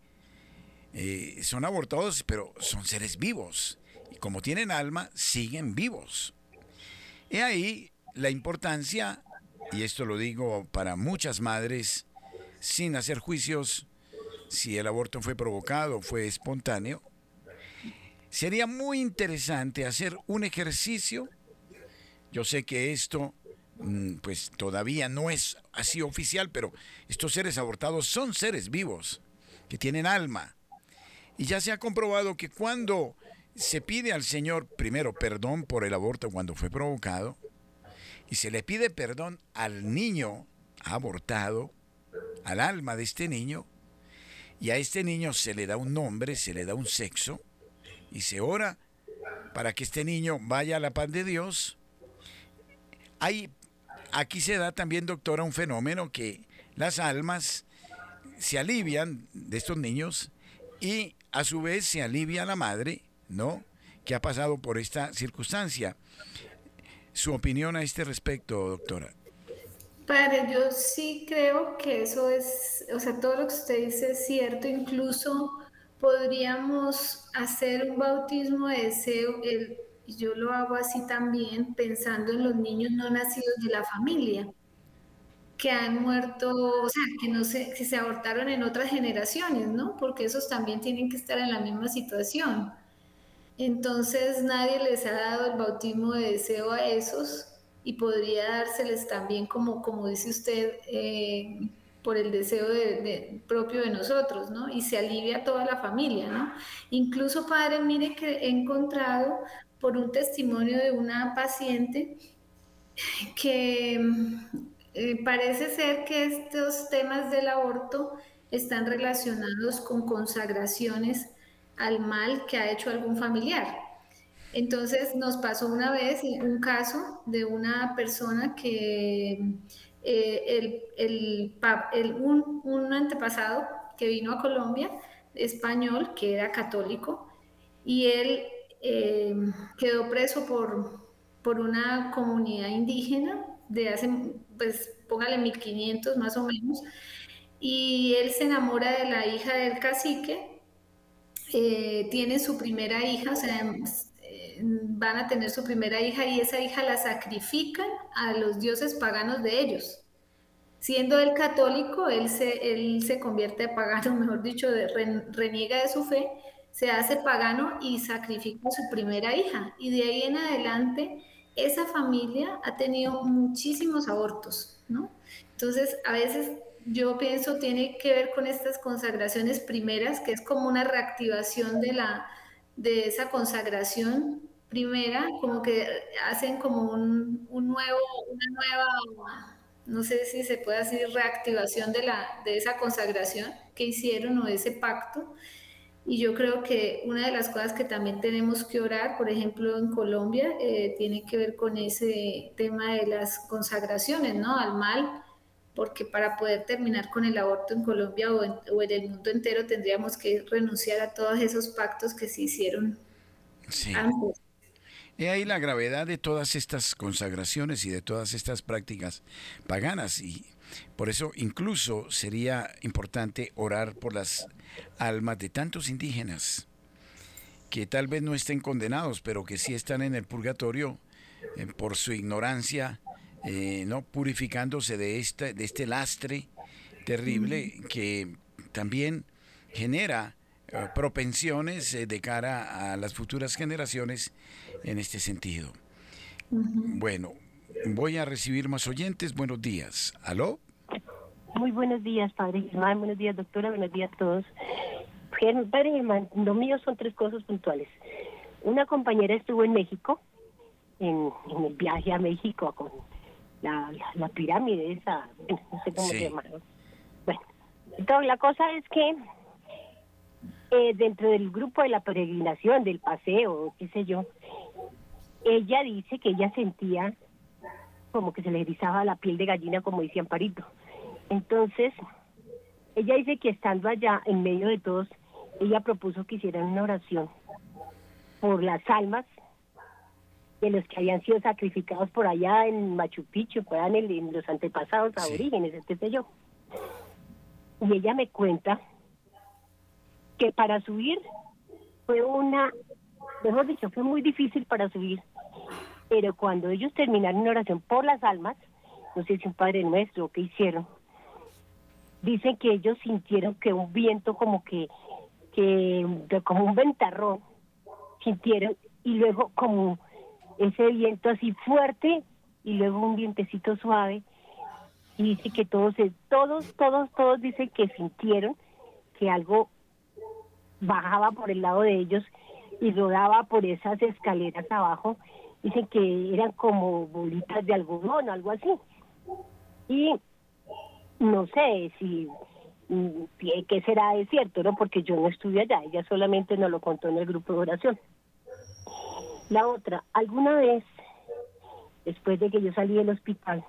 Eh, son abortados, pero son seres vivos. Y como tienen alma, siguen vivos. Y ahí la importancia, y esto lo digo para muchas madres, sin hacer juicios, si el aborto fue provocado fue espontáneo, sería muy interesante hacer un ejercicio. Yo sé que esto Mm, pues todavía no es así oficial, pero estos seres abortados son seres vivos, que tienen alma. Y ya se ha comprobado que cuando se pide al Señor primero perdón por el aborto cuando fue provocado, y se le pide perdón al niño abortado, al alma de este niño, y a este niño se le da un nombre, se le da un sexo, y se ora para que este niño vaya a la paz de Dios, hay aquí se da también, doctora, un fenómeno que las almas se alivian de estos niños y a su vez se alivia la madre, ¿no? Que ha pasado por esta circunstancia. Su opinión a este respecto, doctora. Padre, yo sí creo que eso es, o sea, todo lo que usted dice es cierto, incluso podríamos hacer un bautismo de deseo, el, yo lo hago así también pensando en los niños no nacidos de la familia, que han muerto, o sea, que no se, que se abortaron en otras generaciones, ¿no? Porque esos también tienen que estar en la misma situación. Entonces nadie les ha dado el bautismo de deseo a esos y podría dárseles también como, como dice usted, eh, por el deseo de, propio de nosotros, ¿no? Y se alivia a toda la familia, ¿no? Incluso, padre, mire que he encontrado por un testimonio de una paciente que eh, parece ser que estos temas del aborto están relacionados con consagraciones al mal que ha hecho algún familiar. Entonces nos pasó una vez un caso de una persona que eh, el, un, un antepasado que vino a Colombia, español, que era católico, y él eh, quedó preso por, por una comunidad indígena de hace, pues póngale 1500 más o menos, y él se enamora de la hija del cacique, eh, tiene su primera hija, o sea, eh, van a tener su primera hija y esa hija la sacrifican a los dioses paganos de ellos. Siendo él católico, él se, él se convierte a pagano, *laughs* mejor dicho, reniega de su fe se hace pagano y sacrifica a su primera hija. Y de ahí en adelante, esa familia ha tenido muchísimos abortos, ¿no? Entonces, a veces yo pienso tiene que ver con estas consagraciones primeras, que es como una reactivación de, la, de esa consagración primera, como que hacen como un, un nuevo, una nueva, no sé si se puede decir reactivación de, la, de esa consagración que hicieron o ese pacto. Y yo creo que una de las cosas que también tenemos que orar, por ejemplo, en Colombia, eh, tiene que ver con ese tema de las consagraciones, ¿no? Al mal, porque para poder terminar con el aborto en Colombia o en, o en el mundo entero tendríamos que renunciar a todos esos pactos que se hicieron antes. He ahí la gravedad de todas estas consagraciones y de todas estas prácticas paganas y por eso incluso sería importante orar por las almas de tantos indígenas que tal vez no estén condenados, pero que sí están en el purgatorio eh, por su ignorancia, eh, no purificándose de este, de este lastre terrible que también genera eh, propensiones de cara a las futuras generaciones en este sentido. Bueno, voy a recibir más oyentes. Buenos días. ¿Aló? Muy buenos días, Padre Germán. Buenos días, doctora. Buenos días a todos. Padre Germán, lo mío son tres cosas puntuales. Una compañera estuvo en México, en, el viaje a México con la, pirámide esa, no sé cómo se llama. Bueno, entonces la cosa es que eh, dentro del grupo de la peregrinación, del paseo, qué sé yo, ella dice que ella sentía como que se le erizaba la piel de gallina, como decía Amparito. Entonces, ella dice que estando allá, en medio de todos, ella propuso que hicieran una oración por las almas de los que habían sido sacrificados por allá en Machu Picchu, por en, en los antepasados aborígenes, qué sé yo. Y ella me cuenta que para subir fue una, mejor dicho, fue muy difícil para subir, pero cuando ellos terminaron una oración por las almas, no sé si un Padre Nuestro, ¿qué hicieron? Dicen que ellos sintieron que un viento como que, que como un ventarrón, sintieron, y luego como ese viento así fuerte, y luego un vientecito suave, y dice que todos, todos, todos, todos dicen que sintieron que algo bajaba por el lado de ellos y rodaba por esas escaleras abajo. Dicen que eran como bolitas de algodón, algo así. Y no sé si mm, qué será de cierto, ¿no? Porque yo no estuve allá, ella solamente nos lo contó en el grupo de oración. La otra, alguna vez, después de que yo salí del hospital,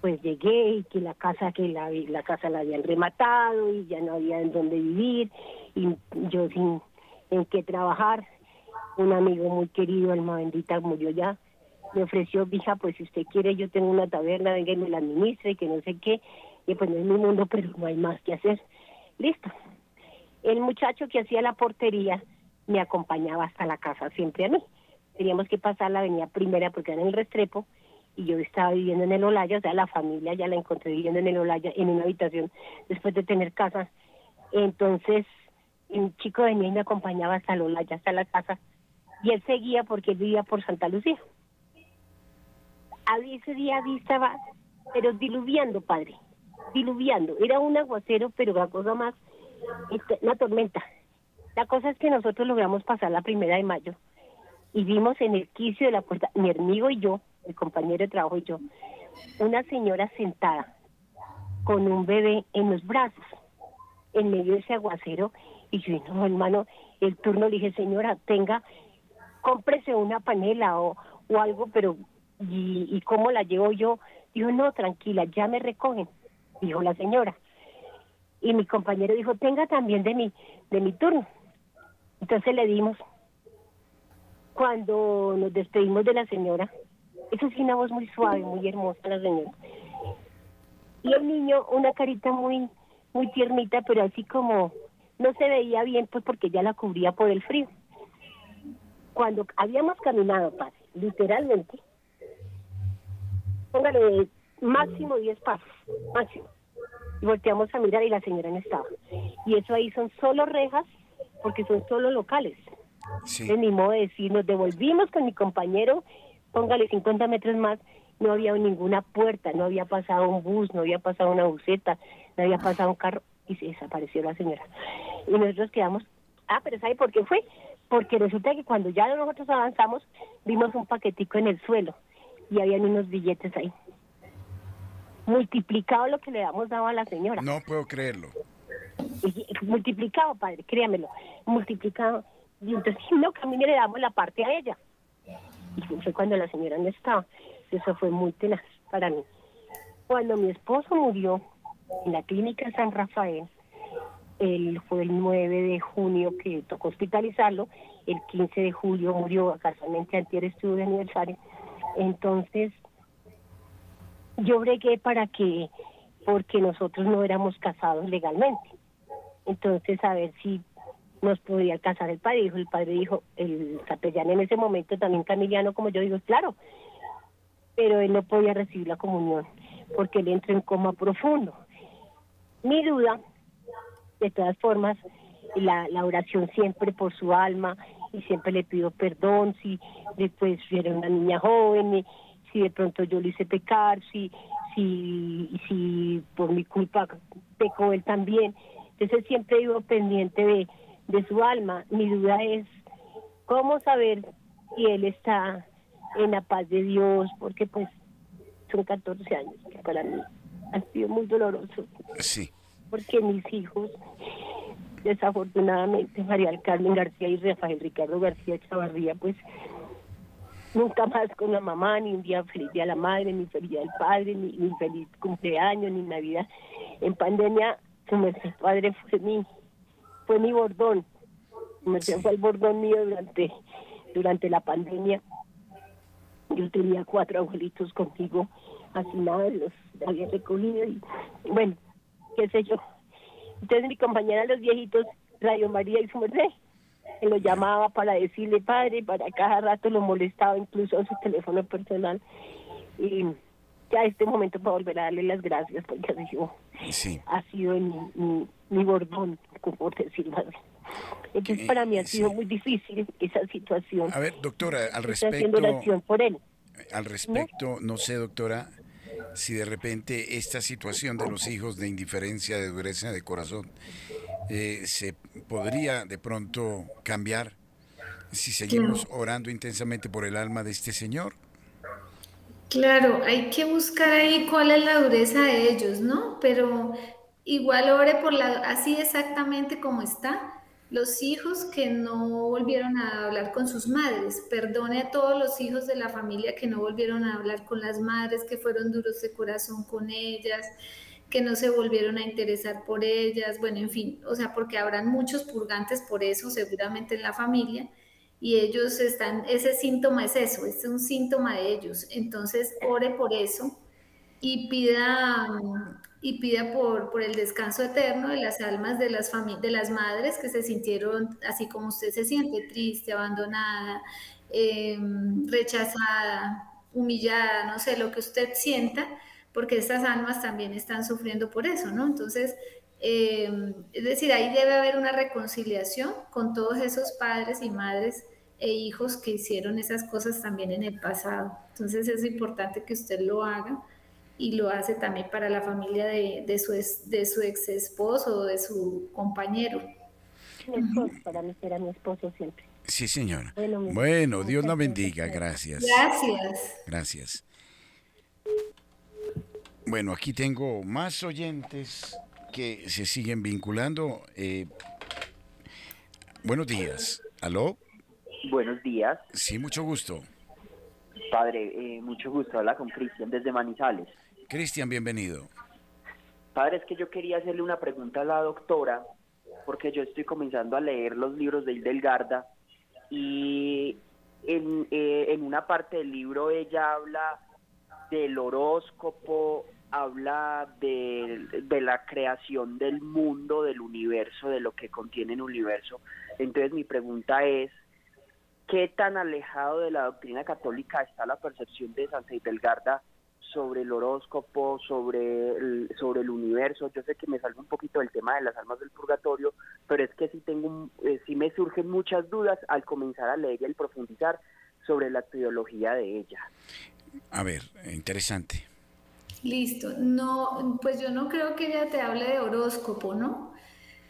pues llegué y que la casa que la, la casa la habían rematado y ya no había en dónde vivir y yo sin en qué trabajar un amigo muy querido alma bendita murió ya me ofreció hija pues si usted quiere yo tengo una taberna venga y me la administre que no sé qué y pues no es mi mundo pero no hay más que hacer listo. El muchacho que hacía la portería me acompañaba hasta la casa siempre a mí teníamos que pasar la avenida primera porque era en el Restrepo y yo estaba viviendo en el Olaya, o sea, la familia ya la encontré viviendo en el Olaya, en una habitación, después de tener casa. Entonces, un chico venía y me acompañaba hasta el Olaya, hasta la casa, y él seguía porque él vivía por Santa Lucía. A ese día estaba, pero diluviando, padre, diluviando. Era un aguacero, pero la cosa más, este, una tormenta. La cosa es que nosotros logramos pasar la primera de mayo y vimos en el quicio de la puerta, mi amigo y yo, mi compañero de trabajo y yo, una señora sentada con un bebé en los brazos, en medio de ese aguacero, y yo, no, hermano, el turno le dije, señora, tenga, cómprese una panela o, o algo, pero, ¿y, ¿y cómo la llevo yo? Dijo, no, tranquila, ya me recogen, dijo la señora. Y mi compañero dijo, tenga también de mi, de mi turno. Entonces le dimos. Cuando nos despedimos de la señora, eso sí, una voz muy suave, muy hermosa la señora. Y el niño, una carita muy, muy tiernita, pero así como no se veía bien, pues porque ya la cubría por el frío. Cuando habíamos caminado, padre, literalmente, póngale máximo 10 pasos, máximo. Y volteamos a mirar y la señora no estaba. Y eso ahí son solo rejas, porque son solo locales. Sí. Ni modo de decir, nos devolvimos con mi compañero póngale 50 metros más, no había ninguna puerta, no había pasado un bus, no había pasado una buseta, no había pasado un carro y se desapareció la señora. Y nosotros quedamos, ah, pero ¿sabe por qué fue? Porque resulta que cuando ya nosotros avanzamos, vimos un paquetico en el suelo y habían unos billetes ahí. Multiplicado lo que le habíamos dado a la señora. No puedo creerlo. Multiplicado, padre, créamelo. Multiplicado. Y entonces, no, que a mí le damos la parte a ella y fue cuando la señora no estaba. Eso fue muy tenaz para mí. Cuando mi esposo murió en la clínica San Rafael, él fue el 9 de junio que tocó hospitalizarlo, el 15 de julio murió, casualmente antier estuvo de aniversario. Entonces, yo bregué para que, porque nosotros no éramos casados legalmente. Entonces, a ver si nos podía casar el padre. Dijo, el padre dijo, el capellán en ese momento, también camiliano, como yo digo, claro, pero él no podía recibir la comunión porque él entró en coma profundo. Mi duda, de todas formas, la, la oración siempre por su alma y siempre le pido perdón si después era una niña joven, si de pronto yo le hice pecar, si, si, si por mi culpa pecó él también. Entonces siempre vivo pendiente de, de su alma. Mi duda es cómo saber si él está en la paz de Dios, porque pues son 14 años que para mí ha sido muy doloroso. Sí. Porque mis hijos, desafortunadamente, María Carmen García y Rafael Ricardo García Chavarría, pues nunca más con la mamá, ni un día feliz día de la madre, ni feliz día del padre, ni, ni feliz cumpleaños, ni Navidad. En pandemia, su padre fue mi, fue mi bordón. Su fue el bordón mío durante, durante la pandemia. Yo tenía cuatro abuelitos contigo, así nada, los había recogido y bueno, qué sé yo. Entonces mi compañera, los viejitos, Radio María y su merced, lo llamaba para decirle padre, para cada rato lo molestaba incluso a su teléfono personal. Y ya este momento para volver a darle las gracias porque ha sido, sí. ha sido mi, mi, bordón, como decirlo así. Entonces para mí ha sido muy difícil esa situación. A ver, doctora, al respecto... oración por él. Al respecto, no sé, doctora, si de repente esta situación de los hijos de indiferencia, de dureza de corazón, eh, se podría de pronto cambiar si seguimos orando intensamente por el alma de este Señor. Claro, hay que buscar ahí cuál es la dureza de ellos, ¿no? Pero igual ore por la, así exactamente como está, los hijos que no volvieron a hablar con sus madres. Perdone a todos los hijos de la familia que no volvieron a hablar con las madres, que fueron duros de corazón con ellas, que no se volvieron a interesar por ellas. Bueno, en fin, o sea, porque habrán muchos purgantes por eso seguramente en la familia. Y ellos están, ese síntoma es eso, es un síntoma de ellos. Entonces, ore por eso y pida y pida por, por el descanso eterno de las almas de las, de las madres que se sintieron así como usted se siente, triste, abandonada, em, rechazada, humillada, no sé, lo que usted sienta, porque estas almas también están sufriendo por eso, ¿no? Entonces, em, es decir, ahí debe haber una reconciliación con todos esos padres y madres e hijos que hicieron esas cosas también en el pasado. Entonces es importante que usted lo haga y lo hace también para la familia de, de su, de su ex esposo o de su compañero. Mi esposo, para mí será mi esposo siempre. Sí, señora. Bueno, Dios la bendiga, gracias. Gracias. Gracias. Bueno, aquí tengo más oyentes que se siguen vinculando. Eh, buenos días. ¿Aló? Buenos días. Sí, mucho gusto. Padre, eh, mucho gusto. Habla con Cristian desde Manizales. Cristian, bienvenido. Padre, es que yo quería hacerle una pregunta a la doctora, porque yo estoy comenzando a leer los libros de Hildelgarda y en, eh, en una parte del libro ella habla del horóscopo, habla de, de, la creación del mundo, del universo, de lo que contiene el universo. Entonces mi pregunta es, ¿qué tan alejado de la doctrina católica está la percepción de Santa Hildegarda sobre el horóscopo, sobre el, sobre el universo. Yo sé que me salgo un poquito del tema de las almas del purgatorio, pero es que sí tengo, eh, sí me surgen muchas dudas al comenzar a leer y al profundizar sobre la teología de ella. A ver, interesante. Listo. No, pues yo no creo que ella te hable de horóscopo, ¿no?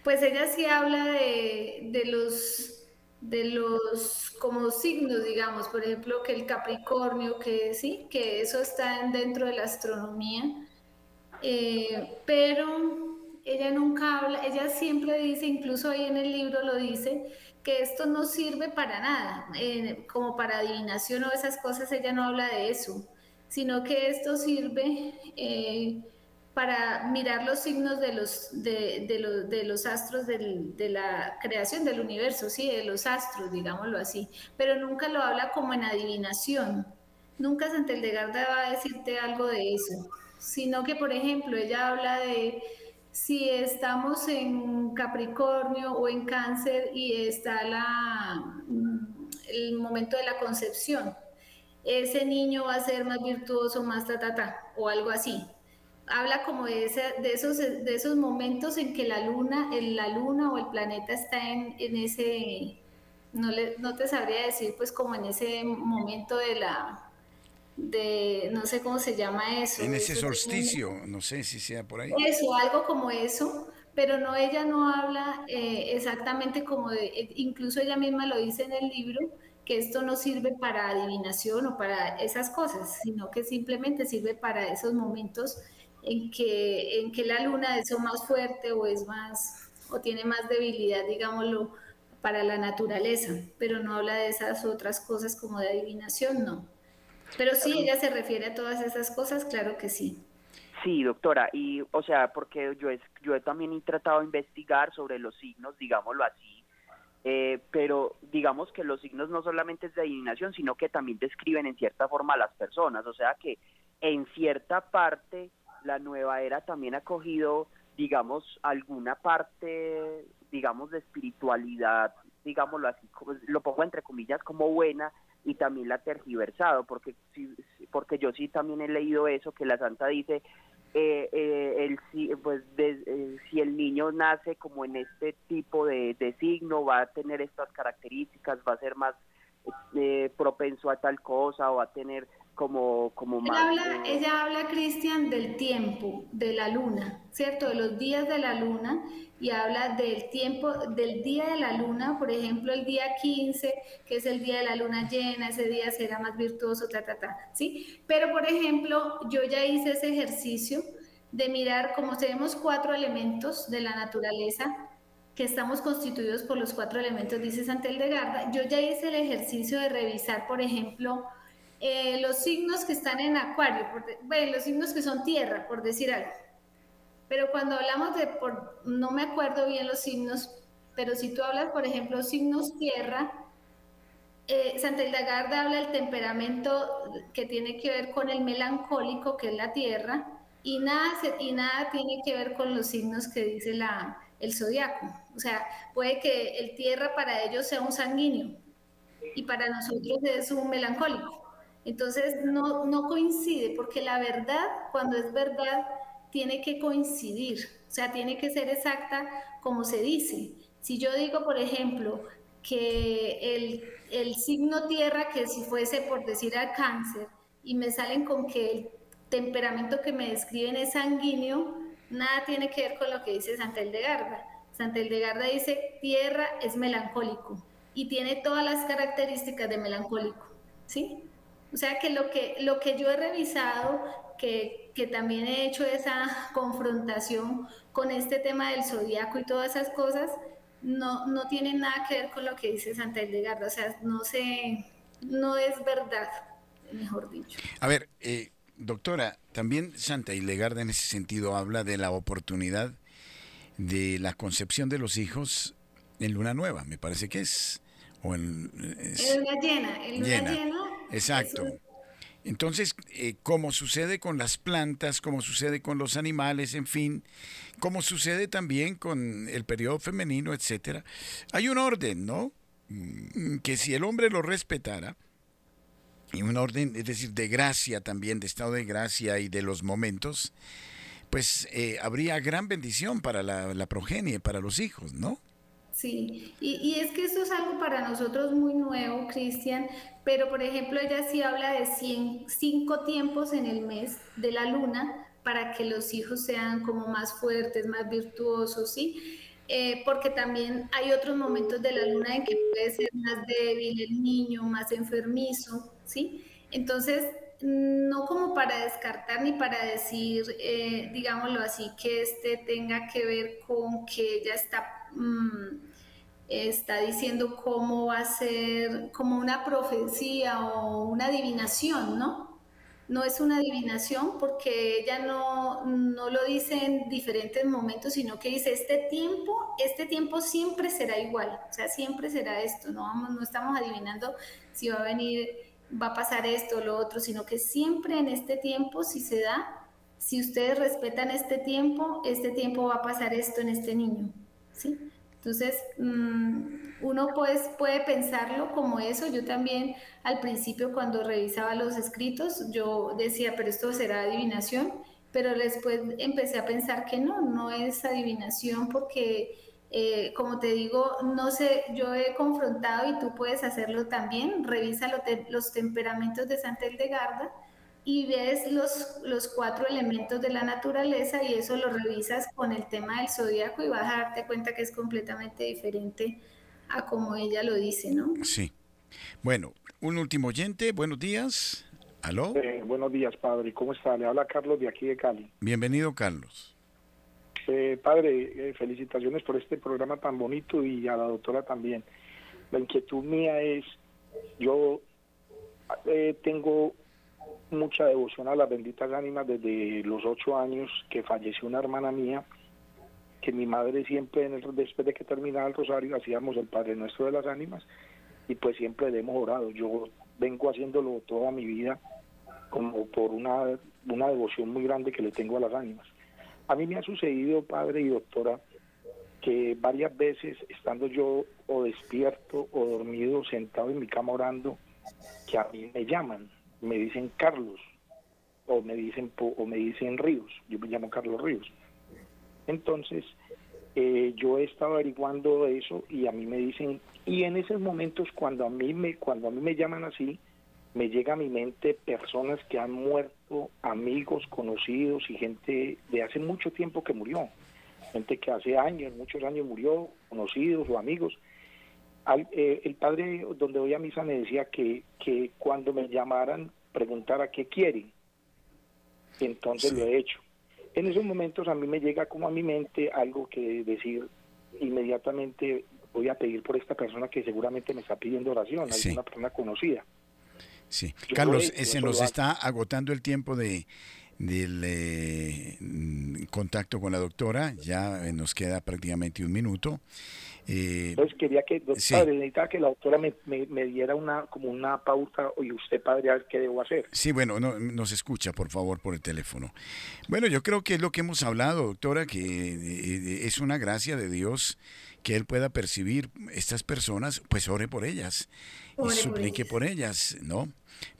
Pues ella sí habla de, de los de los como signos, digamos, por ejemplo, que el Capricornio, que sí, que eso está dentro de la astronomía, eh, pero ella nunca habla, ella siempre dice, incluso ahí en el libro lo dice, que esto no sirve para nada, eh, como para adivinación o esas cosas, ella no habla de eso, sino que esto sirve eh, para mirar los signos de los, de, de de los astros de la creación del universo, sí, de los astros, digámoslo así, pero nunca lo habla como en adivinación. Nunca Santeldegarda va a decirte algo de eso, sino que, por ejemplo, ella habla de si estamos en Capricornio o en Cáncer y está la, el momento de la concepción, ese niño va a ser más virtuoso, más ta, ta, ta, o algo así habla como de, de, esos, de esos momentos en que la luna, el, la luna o el planeta está en, en ese, no, le, no te sabría decir, pues como en ese momento de la, de, no sé cómo se llama eso. En ese solsticio, no sé si sea por ahí. Eso, algo como eso, pero no, ella no habla eh, exactamente como de, incluso ella misma lo dice en el libro, que esto no sirve para adivinación o para esas cosas, sino que simplemente sirve para esos momentos en que, en que la luna es más fuerte o es más, o tiene más debilidad, digámoslo, para la naturaleza, pero no habla de esas otras cosas como de adivinación, no. Pero sí, ella se refiere a todas esas cosas, claro que sí. Sí, doctora, y o sea, porque yo, es, yo también he tratado de investigar sobre los signos, digámoslo así, eh, pero digamos que los signos no solamente es de adivinación, sino que también describen en cierta forma a las personas, o sea que en cierta parte la nueva era también ha cogido, digamos, alguna parte, digamos, de espiritualidad, digámoslo así, lo pongo entre comillas como buena y también la tergiversado, porque, porque yo sí también he leído eso, que la santa dice, eh, eh, el, pues eh, si el niño nace como en este tipo de, de, signo, va a tener estas características, va a ser más eh, propenso a tal cosa o va a tener como, como más... Habla, ella habla, Cristian, del tiempo, de la luna, ¿cierto? De los días de la luna y habla del tiempo, del día de la luna, por ejemplo, el día 15, que es el día de la luna llena, ese día será más virtuoso, ta, ta, ta, ¿sí? Pero, por ejemplo, yo ya hice ese ejercicio de mirar, como tenemos cuatro elementos de la naturaleza, que estamos constituidos por los cuatro elementos, dice Santel de Garda, yo ya hice el ejercicio de revisar, por ejemplo, eh, los signos que están en acuario, bueno, los signos que son tierra, por decir algo. Pero cuando hablamos de, por, no me acuerdo bien los signos, pero si tú hablas, por ejemplo, signos tierra, eh, Garda habla del temperamento que tiene que ver con el melancólico, que es la tierra, y nada, y nada tiene que ver con los signos que dice la, el zodiaco. O sea, puede que el tierra para ellos sea un sanguíneo y para nosotros es un melancólico. Entonces no, no coincide, porque la verdad, cuando es verdad, tiene que coincidir, o sea, tiene que ser exacta como se dice. Si yo digo, por ejemplo, que el, el signo tierra, que si fuese por decir al cáncer, y me salen con que el temperamento que me describen es sanguíneo, nada tiene que ver con lo que dice Santel de Garda. Santel de Garda dice, tierra es melancólico y tiene todas las características de melancólico, ¿sí? O sea que lo que, lo que yo he revisado, que, que también he hecho esa *laughs* confrontación con este tema del zodiaco y todas esas cosas, no, no tiene nada que ver con lo que dice Santa Hildegarda. O sea, no sé, no es verdad, mejor dicho. A ver, eh, doctora, también Santa Hildegarda en ese sentido habla de la oportunidad de la concepción de los hijos en luna nueva, me parece que es. O en, luna llena, en luna llena Exacto. Entonces, eh, como sucede con las plantas, como sucede con los animales, en fin, como sucede también con el periodo femenino, etcétera, hay un orden, ¿no? Mm, que si el hombre lo respetara, y un orden, es decir, de gracia también, de estado de gracia y de los momentos, pues eh, habría gran bendición para la, la progenie, para los hijos, ¿no? Sí, y, es que esto es algo para nosotros muy nuevo, Cristian, pero por ejemplo ella sí habla de cinco tiempos en el mes de la luna para que los hijos sean como más fuertes, más virtuosos, ¿sí? Eh, porque también hay otros momentos de la luna en que puede ser más débil el niño, más enfermizo, ¿sí? Entonces, no como para descartar ni para decir, eh, digámoslo así, que este tenga que ver con que ella está... Mm, está diciendo cómo va a ser como una profecía o una adivinación, ¿no? no es una adivinación porque ella no, no lo dice en diferentes momentos, sino que dice, este tiempo, este tiempo siempre será igual, o sea, siempre será esto, no, vamos, no estamos adivinando si va a venir, va a pasar esto o lo otro, sino que siempre en este tiempo, si se da, si ustedes respetan este tiempo, este tiempo va a pasar esto en este niño, ¿sí? Entonces, mm, uno pues puede pensarlo como eso. Yo también al principio cuando revisaba los escritos, yo decía, pero esto será adivinación, pero después empecé a pensar que no, no es adivinación porque, eh, como te digo, no sé, yo he confrontado y tú puedes hacerlo también, revisa los temperamentos de Santa Eldegarda y ves los, los cuatro elementos de la naturaleza y eso lo revisas con el tema del zodiaco y vas a darte cuenta que es completamente diferente a como ella lo dice, ¿no? Sí. Bueno, un último oyente, buenos días. ¿Aló? Eh, buenos días, padre. ¿Cómo está? Le habla Carlos de aquí de Cali. Bienvenido, Carlos. Eh, padre, eh, felicitaciones por este programa tan bonito y a la doctora también. La inquietud mía es, yo tengo mucha devoción a las benditas ánimas desde los ocho años que falleció una hermana mía que mi madre siempre, en el, después de que terminaba el rosario, hacíamos el Padre Nuestro de las Ánimas y pues siempre le hemos orado. Yo vengo haciéndolo toda mi vida como por una, una devoción muy grande que le tengo a las ánimas. A mí me ha sucedido, padre y doctora, que varias veces, estando yo o despierto o dormido, sentado en mi cama orando, que a mí me llaman, me dicen Carlos, o me dicen, o me dicen Ríos, yo me llamo Carlos Ríos entonces, eh, yo he estado averiguando eso y a mí me dicen, y en esos momentos cuando a mí me, cuando a mí me llaman así, me llega a mi mente personas que han muerto, amigos, conocidos y gente de hace mucho tiempo que murió, gente que hace años, muchos años murió, conocidos o amigos. Eh, el padre donde voy a misa me decía que, que cuando me llamaran preguntara qué quieren. Entonces lo he hecho en esos momentos a mí me llega como a mi mente algo que decir inmediatamente voy a pedir por esta persona que seguramente me está pidiendo oración, sí. una persona conocida. Sí, Carlos, se nos está agotando el tiempo de del eh, contacto con la doctora, ya nos queda prácticamente un minuto. Eh, Entonces quería que, necesitaba que la doctora me, me, diera una como una pauta y usted, padre, a ver qué debo hacer. Sí, bueno, no, nos escucha, por favor, por el teléfono. Bueno, yo creo que es lo que hemos hablado, doctora, que eh, es una gracia de Dios que Él pueda percibir estas personas, pues ore por ellas suplique por ellas, ¿no?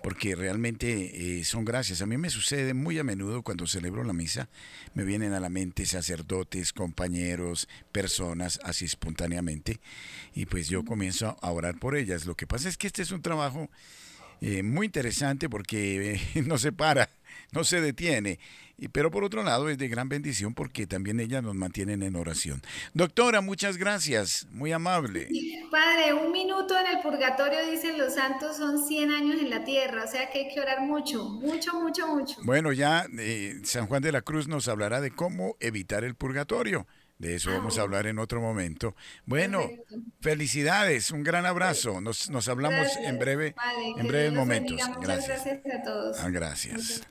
porque realmente eh, son gracias. A mí me sucede muy a menudo cuando celebro la misa, me vienen a la mente sacerdotes, compañeros, personas, así espontáneamente, y pues yo comienzo a orar por ellas. Lo que pasa es que este es un trabajo eh, muy interesante porque eh, *laughs* no se para, no se detiene. Y, pero por otro lado es de gran bendición porque también ellas nos mantienen en oración. Doctora, muchas gracias, muy amable. Padre, un minuto en el purgatorio, dicen los santos, son 100 años en la tierra, o sea que hay que orar mucho, mucho, mucho, mucho. Bueno, ya eh, San Juan de la Cruz nos hablará de cómo evitar el purgatorio. De eso vamos a hablar en otro momento. Bueno, felicidades, un gran abrazo. Nos, nos hablamos en breve, en breves momentos. Gracias. gracias a todos. Ah, gracias.